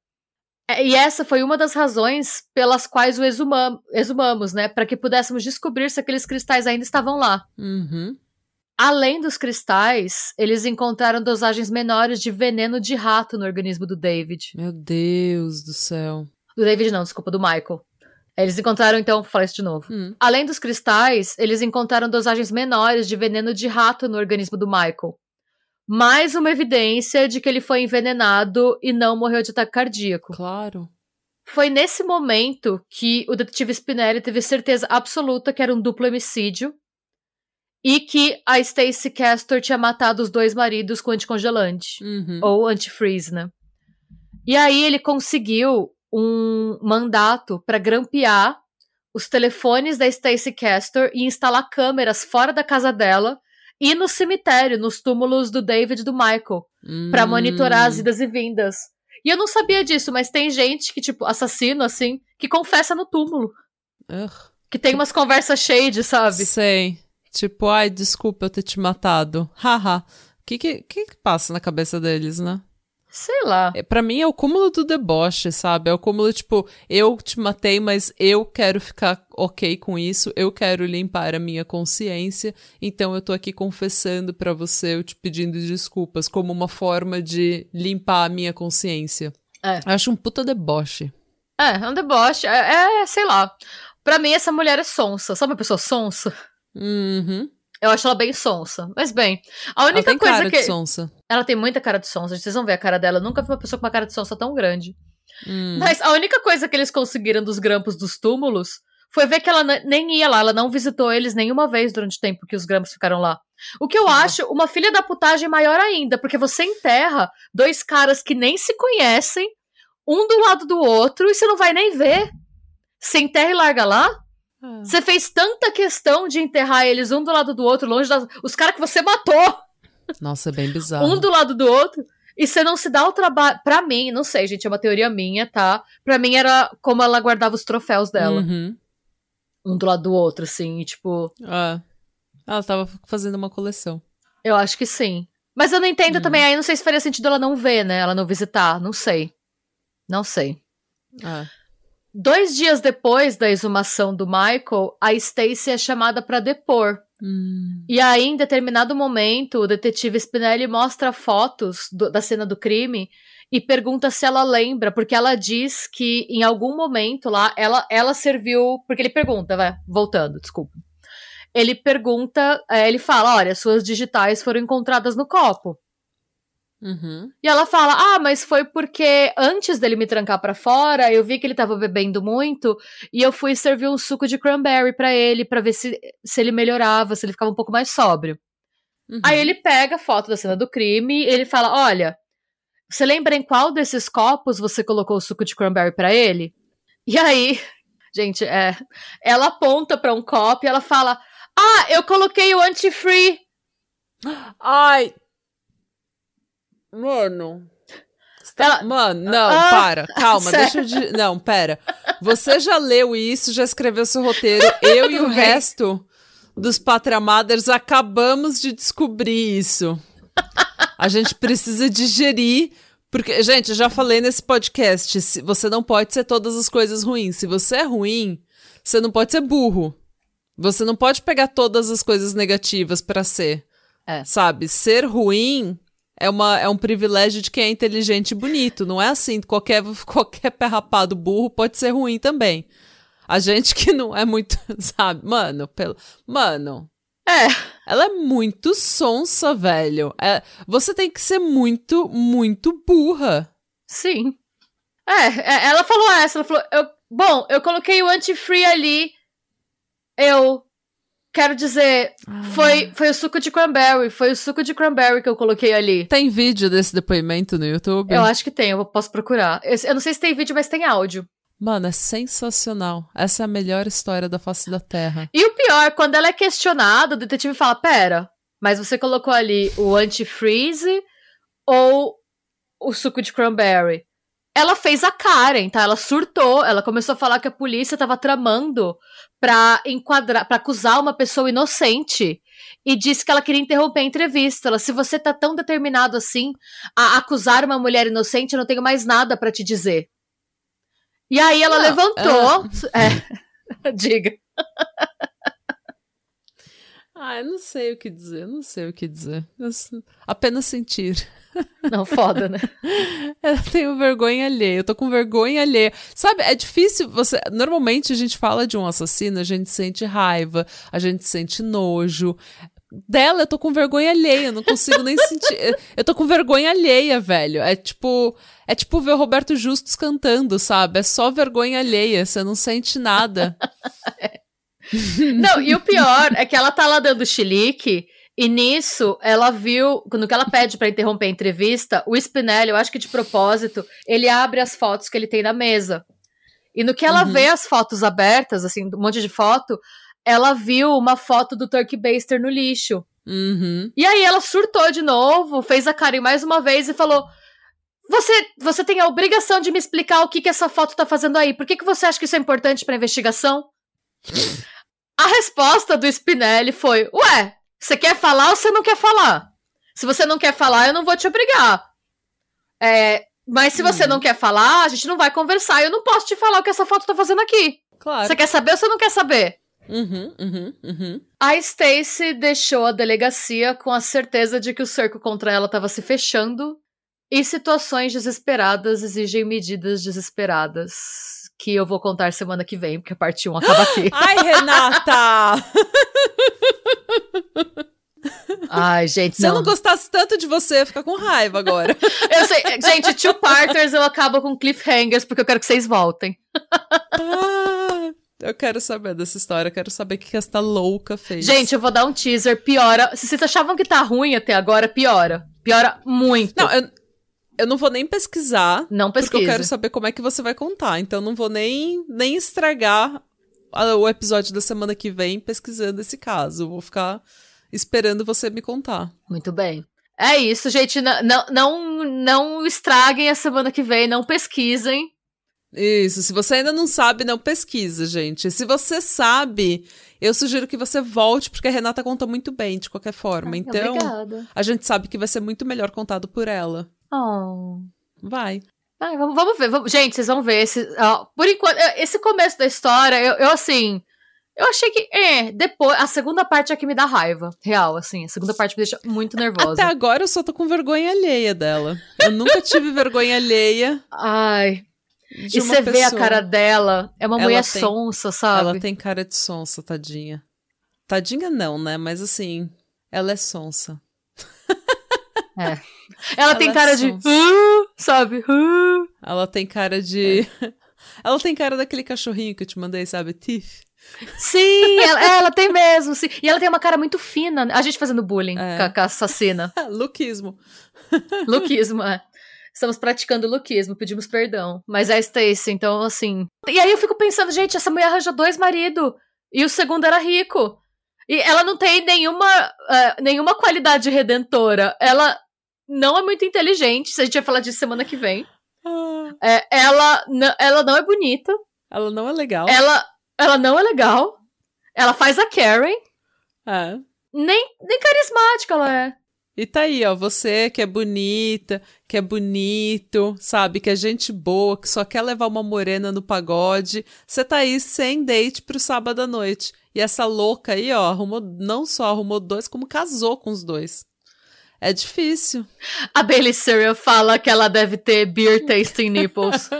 S2: É, E essa foi uma das razões pelas quais o exumam- exumamos, né? Para que pudéssemos descobrir se aqueles cristais ainda estavam lá.
S1: Uhum.
S2: Além dos cristais, eles encontraram dosagens menores de veneno de rato no organismo do David.
S1: Meu Deus do céu.
S2: Do David, não, desculpa, do Michael. Eles encontraram, então, vou falar isso de novo.
S1: Hum.
S2: Além dos cristais, eles encontraram dosagens menores de veneno de rato no organismo do Michael. Mais uma evidência de que ele foi envenenado e não morreu de ataque cardíaco.
S1: Claro.
S2: Foi nesse momento que o detetive Spinelli teve certeza absoluta que era um duplo homicídio e que a Stacy Castor tinha matado os dois maridos com anticongelante
S1: Uhum.
S2: ou antifreeze, né? E aí ele conseguiu um mandato para grampear os telefones da Stacy Castor e instalar câmeras fora da casa dela e no cemitério, nos túmulos do David e do Michael, para
S1: Hum.
S2: monitorar as idas e vindas. E eu não sabia disso, mas tem gente que, tipo, assassino, assim, que confessa no túmulo. Que tem umas conversas shade, sabe?
S1: Sei. Tipo, ai, desculpa eu ter te matado. Haha. O que, que que passa na cabeça deles, né?
S2: Sei lá.
S1: É, Pra mim é o cúmulo do deboche, sabe? É o cúmulo, tipo, eu te matei, mas eu quero ficar ok com isso, eu quero limpar a minha consciência, então eu tô aqui confessando pra você, eu te pedindo desculpas, como uma forma de limpar a minha consciência.
S2: É.
S1: Eu acho um puta deboche.
S2: É, é um deboche. É, é, sei lá. Pra mim, essa mulher é sonsa. Sabe uma pessoa sonsa?
S1: Uhum.
S2: Eu acho ela bem sonsa. Mas bem, a
S1: Ela
S2: única
S1: tem
S2: coisa
S1: cara
S2: que.
S1: de sonsa.
S2: Ela tem muita cara de sonsa. Vocês vão ver a cara dela. Eu nunca vi uma pessoa com uma cara de sonsa tão grande.
S1: Hum.
S2: Mas a única coisa que eles conseguiram dos grampos dos túmulos foi ver que ela ne- nem ia lá. Ela não visitou eles nenhuma vez durante o tempo que os grampos ficaram lá. O que eu acho uma filha da putagem maior ainda, porque você enterra dois caras que nem se conhecem, um do lado do outro, e você não vai nem ver. Você enterra e larga lá?
S1: Ah.
S2: Você fez tanta questão de enterrar eles um do lado do outro, longe das. Os caras que você matou,
S1: Nossa, é bem bizarro.
S2: um do lado do outro. E você não se dá o trabalho. Pra mim, não sei, gente, é uma teoria minha, tá? Pra mim era como ela guardava os troféus dela.
S1: Uhum.
S2: Um do lado do outro, assim. E, tipo,
S1: Ah. Ela tava fazendo uma coleção.
S2: eu acho que sim. Mas eu não entendo
S1: Hum.
S2: também, aí não sei se faria sentido ela não ver, né? Ela não visitar. Não sei. Não sei.
S1: Ah.
S2: Dois dias depois da exumação do Michael, a Stacy é chamada pra depor.
S1: Hum.
S2: E aí, em determinado momento, o detetive Spinelli mostra fotos do- da cena do crime e pergunta se ela lembra, porque ela diz que em algum momento lá ela, ela serviu. Porque ele pergunta, vai, voltando, desculpa. Ele pergunta, é, ele fala: olha, suas digitais foram encontradas no copo.
S1: Uhum.
S2: E ela fala: Ah, mas foi porque antes dele me trancar pra fora, eu vi que ele tava bebendo muito e eu fui servir um suco de cranberry pra ele pra ver se, se ele melhorava, se ele ficava um pouco mais sóbrio.
S1: Uhum.
S2: Aí ele pega a foto da cena do crime e ele fala: Olha, você lembra em qual desses copos você colocou o suco de cranberry pra ele? E aí, gente, é, ela aponta pra um copo e ela fala: Ah, eu coloquei o anti-free.
S1: Ai! Mano. Você Ela... Mano, não, ah, para, calma, sério? deixa eu. Não, pera. Você já leu isso, já escreveu seu roteiro. Eu e o resto dos Patramaders acabamos de descobrir isso. A gente precisa digerir. Porque, gente, eu já falei nesse podcast: você não pode ser todas as coisas ruins. Se você é ruim, você não pode ser burro. Você não pode pegar todas as coisas negativas para ser. É. Sabe? Ser ruim é, uma, é um privilégio de quem é inteligente e bonito. Não é assim, qualquer, qualquer pé rapado burro pode ser ruim também. A gente que não é muito, sabe? Mano, pelo. Mano.
S2: É.
S1: Ela é muito sonsa, velho. É, você tem que ser muito, muito burra.
S2: Sim. É, é ela falou essa, ela falou. Eu, bom, eu coloquei o anti-free ali. Eu Quero dizer, ah. foi, foi o suco de cranberry. Foi o suco de cranberry que eu coloquei ali.
S1: Tem vídeo desse depoimento no YouTube?
S2: Eu acho que tem, eu posso procurar. Eu, eu não sei se tem vídeo, mas tem áudio.
S1: Mano, é sensacional. Essa é a melhor história da face da Terra.
S2: E o pior, quando ela é questionada, o detetive fala: Pera, mas você colocou ali o antifreeze ou o suco de cranberry? Ela fez a Karen, tá? Ela surtou, ela começou a falar que a polícia estava tramando pra enquadrar, para acusar uma pessoa inocente. E disse que ela queria interromper a entrevista. Ela, se você tá tão determinado assim a acusar uma mulher inocente, eu não tenho mais nada para te dizer. E aí ela não, levantou. É... é. Diga.
S1: Ah, eu não sei o que dizer, eu não sei o que dizer. Eu apenas sentir.
S2: Não, foda, né?
S1: Eu tenho vergonha alheia, eu tô com vergonha alheia. Sabe, é difícil você. Normalmente a gente fala de um assassino, a gente sente raiva, a gente sente nojo. Dela, eu tô com vergonha alheia, eu não consigo nem sentir. Eu tô com vergonha alheia, velho. É tipo. É tipo ver o Roberto Justus cantando, sabe? É só vergonha alheia, você não sente nada.
S2: não, e o pior é que ela tá lá dando chilique e nisso, ela viu, quando ela pede para interromper a entrevista, o Spinelli, eu acho que de propósito, ele abre as fotos que ele tem na mesa. E no que ela uhum. vê as fotos abertas, assim, um monte de foto, ela viu uma foto do Turkey Baster no lixo.
S1: Uhum.
S2: E aí ela surtou de novo, fez a Karen mais uma vez e falou: Você, você tem a obrigação de me explicar o que, que essa foto tá fazendo aí. Por que, que você acha que isso é importante pra investigação? A resposta do Spinelli foi: Ué, você quer falar ou você não quer falar? Se você não quer falar, eu não vou te obrigar. É, mas se você hum. não quer falar, a gente não vai conversar. Eu não posso te falar o que essa foto tá fazendo aqui.
S1: Claro.
S2: Você quer saber ou você não quer saber?
S1: Uhum, uhum, uhum.
S2: A Stacy deixou a delegacia com a certeza de que o cerco contra ela estava se fechando e situações desesperadas exigem medidas desesperadas. Que eu vou contar semana que vem, porque a parte 1 acaba aqui.
S1: Ai, Renata!
S2: Ai, gente,
S1: Se não. eu não gostasse tanto de você, ia ficar com raiva agora.
S2: eu sei, gente, Two Parters eu acabo com cliffhangers porque eu quero que vocês voltem.
S1: ah, eu quero saber dessa história, quero saber o que essa louca fez.
S2: Gente, eu vou dar um teaser, piora. Se vocês achavam que tá ruim até agora, piora. Piora muito.
S1: Não, eu, eu não vou nem pesquisar.
S2: Não pesquisa.
S1: Porque eu quero saber como é que você vai contar. Então não vou nem, nem estragar o episódio da semana que vem pesquisando esse caso. vou ficar esperando você me contar.
S2: Muito bem. É isso, gente. Não, não, não, não estraguem a semana que vem, não pesquisem.
S1: Isso, se você ainda não sabe, não pesquisa, gente. Se você sabe, eu sugiro que você volte, porque a Renata conta muito bem, de qualquer forma. Ai, então,
S2: obrigada.
S1: a gente sabe que vai ser muito melhor contado por ela.
S2: Oh.
S1: Vai.
S2: Ai, vamos, vamos ver. Vamos, gente, vocês vão ver. Esse, ó, por enquanto, esse começo da história, eu, eu assim. Eu achei que, é, depois, a segunda parte é que me dá raiva, real, assim, a segunda parte me deixa muito nervosa.
S1: Até agora eu só tô com vergonha alheia dela. Eu nunca tive vergonha alheia.
S2: Ai. E você vê a cara dela, é uma ela mulher tem, sonsa, sabe?
S1: Ela tem cara de sonsa, tadinha. Tadinha não, né? Mas assim, ela é sonsa.
S2: É. Ela, ela tem cara é de. Uh, sabe? Uh.
S1: Ela tem cara de. É. ela tem cara daquele cachorrinho que eu te mandei, sabe? Tiff.
S2: Sim, ela, é, ela, tem mesmo. Sim. E ela tem uma cara muito fina. A gente fazendo bullying é. com, a, com a assassina.
S1: Luquismo.
S2: Luquismo, é. Estamos praticando luquismo, pedimos perdão. Mas é Stacy, então assim. E aí eu fico pensando, gente, essa mulher arranjou dois maridos. E o segundo era rico. E ela não tem nenhuma, uh, nenhuma qualidade redentora. Ela não é muito inteligente. Se a gente vai falar disso semana que vem.
S1: Ah,
S2: É, ela, ela não é bonita.
S1: ela não é legal.
S2: Ela, ela não é legal. Ela faz a Karen.
S1: É.
S2: Nem, nem carismática ela é.
S1: E tá aí, ó, você que é bonita, que é bonito, sabe, que é gente boa, que só quer levar uma morena no pagode, você tá aí sem date pro sábado à noite. E essa louca aí, ó, arrumou, não só arrumou dois, como casou com os dois. É difícil.
S2: A Bailey Cereal fala que ela deve ter beer tasting nipples.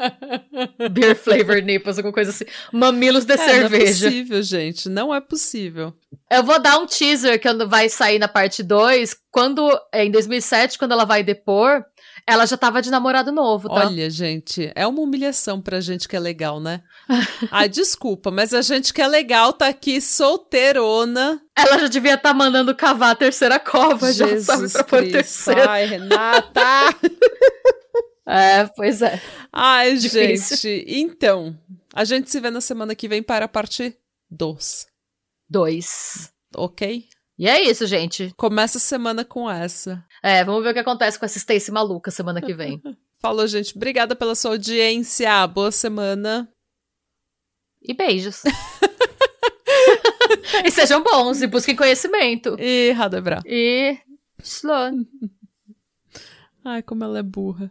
S2: beer flavored nipples, alguma coisa assim. Mamilos de
S1: É, não é
S2: cerveja.
S1: possível, gente, não é possível.
S2: Eu vou dar um teaser que vai sair na parte 2. Quando, é, em 2007, quando ela vai depor, ela já tava de namorado novo, tá?
S1: Olha, gente, é uma humilhação pra gente que é legal, né? Ai, desculpa, mas a gente que é legal tá aqui solteirona.
S2: Ela já devia estar mandando cavar a terceira cova, já sabe,
S1: Jesus
S2: pra pôr
S1: Cristo.
S2: terceira.
S1: Ai, Renata!
S2: É, pois é.
S1: Ai,
S2: Difícil.
S1: gente. Então, a gente se vê na semana que vem para a parte 2,
S2: Dois.
S1: ok?
S2: E é isso, gente.
S1: Começa a semana com essa.
S2: É, vamos ver o que acontece com essa Stacy maluca semana que vem.
S1: Falou, gente. Obrigada pela sua audiência. Boa semana.
S2: E beijos. e sejam bons e busquem conhecimento.
S1: E Radebra.
S2: E. Slow.
S1: Ai, como ela é burra.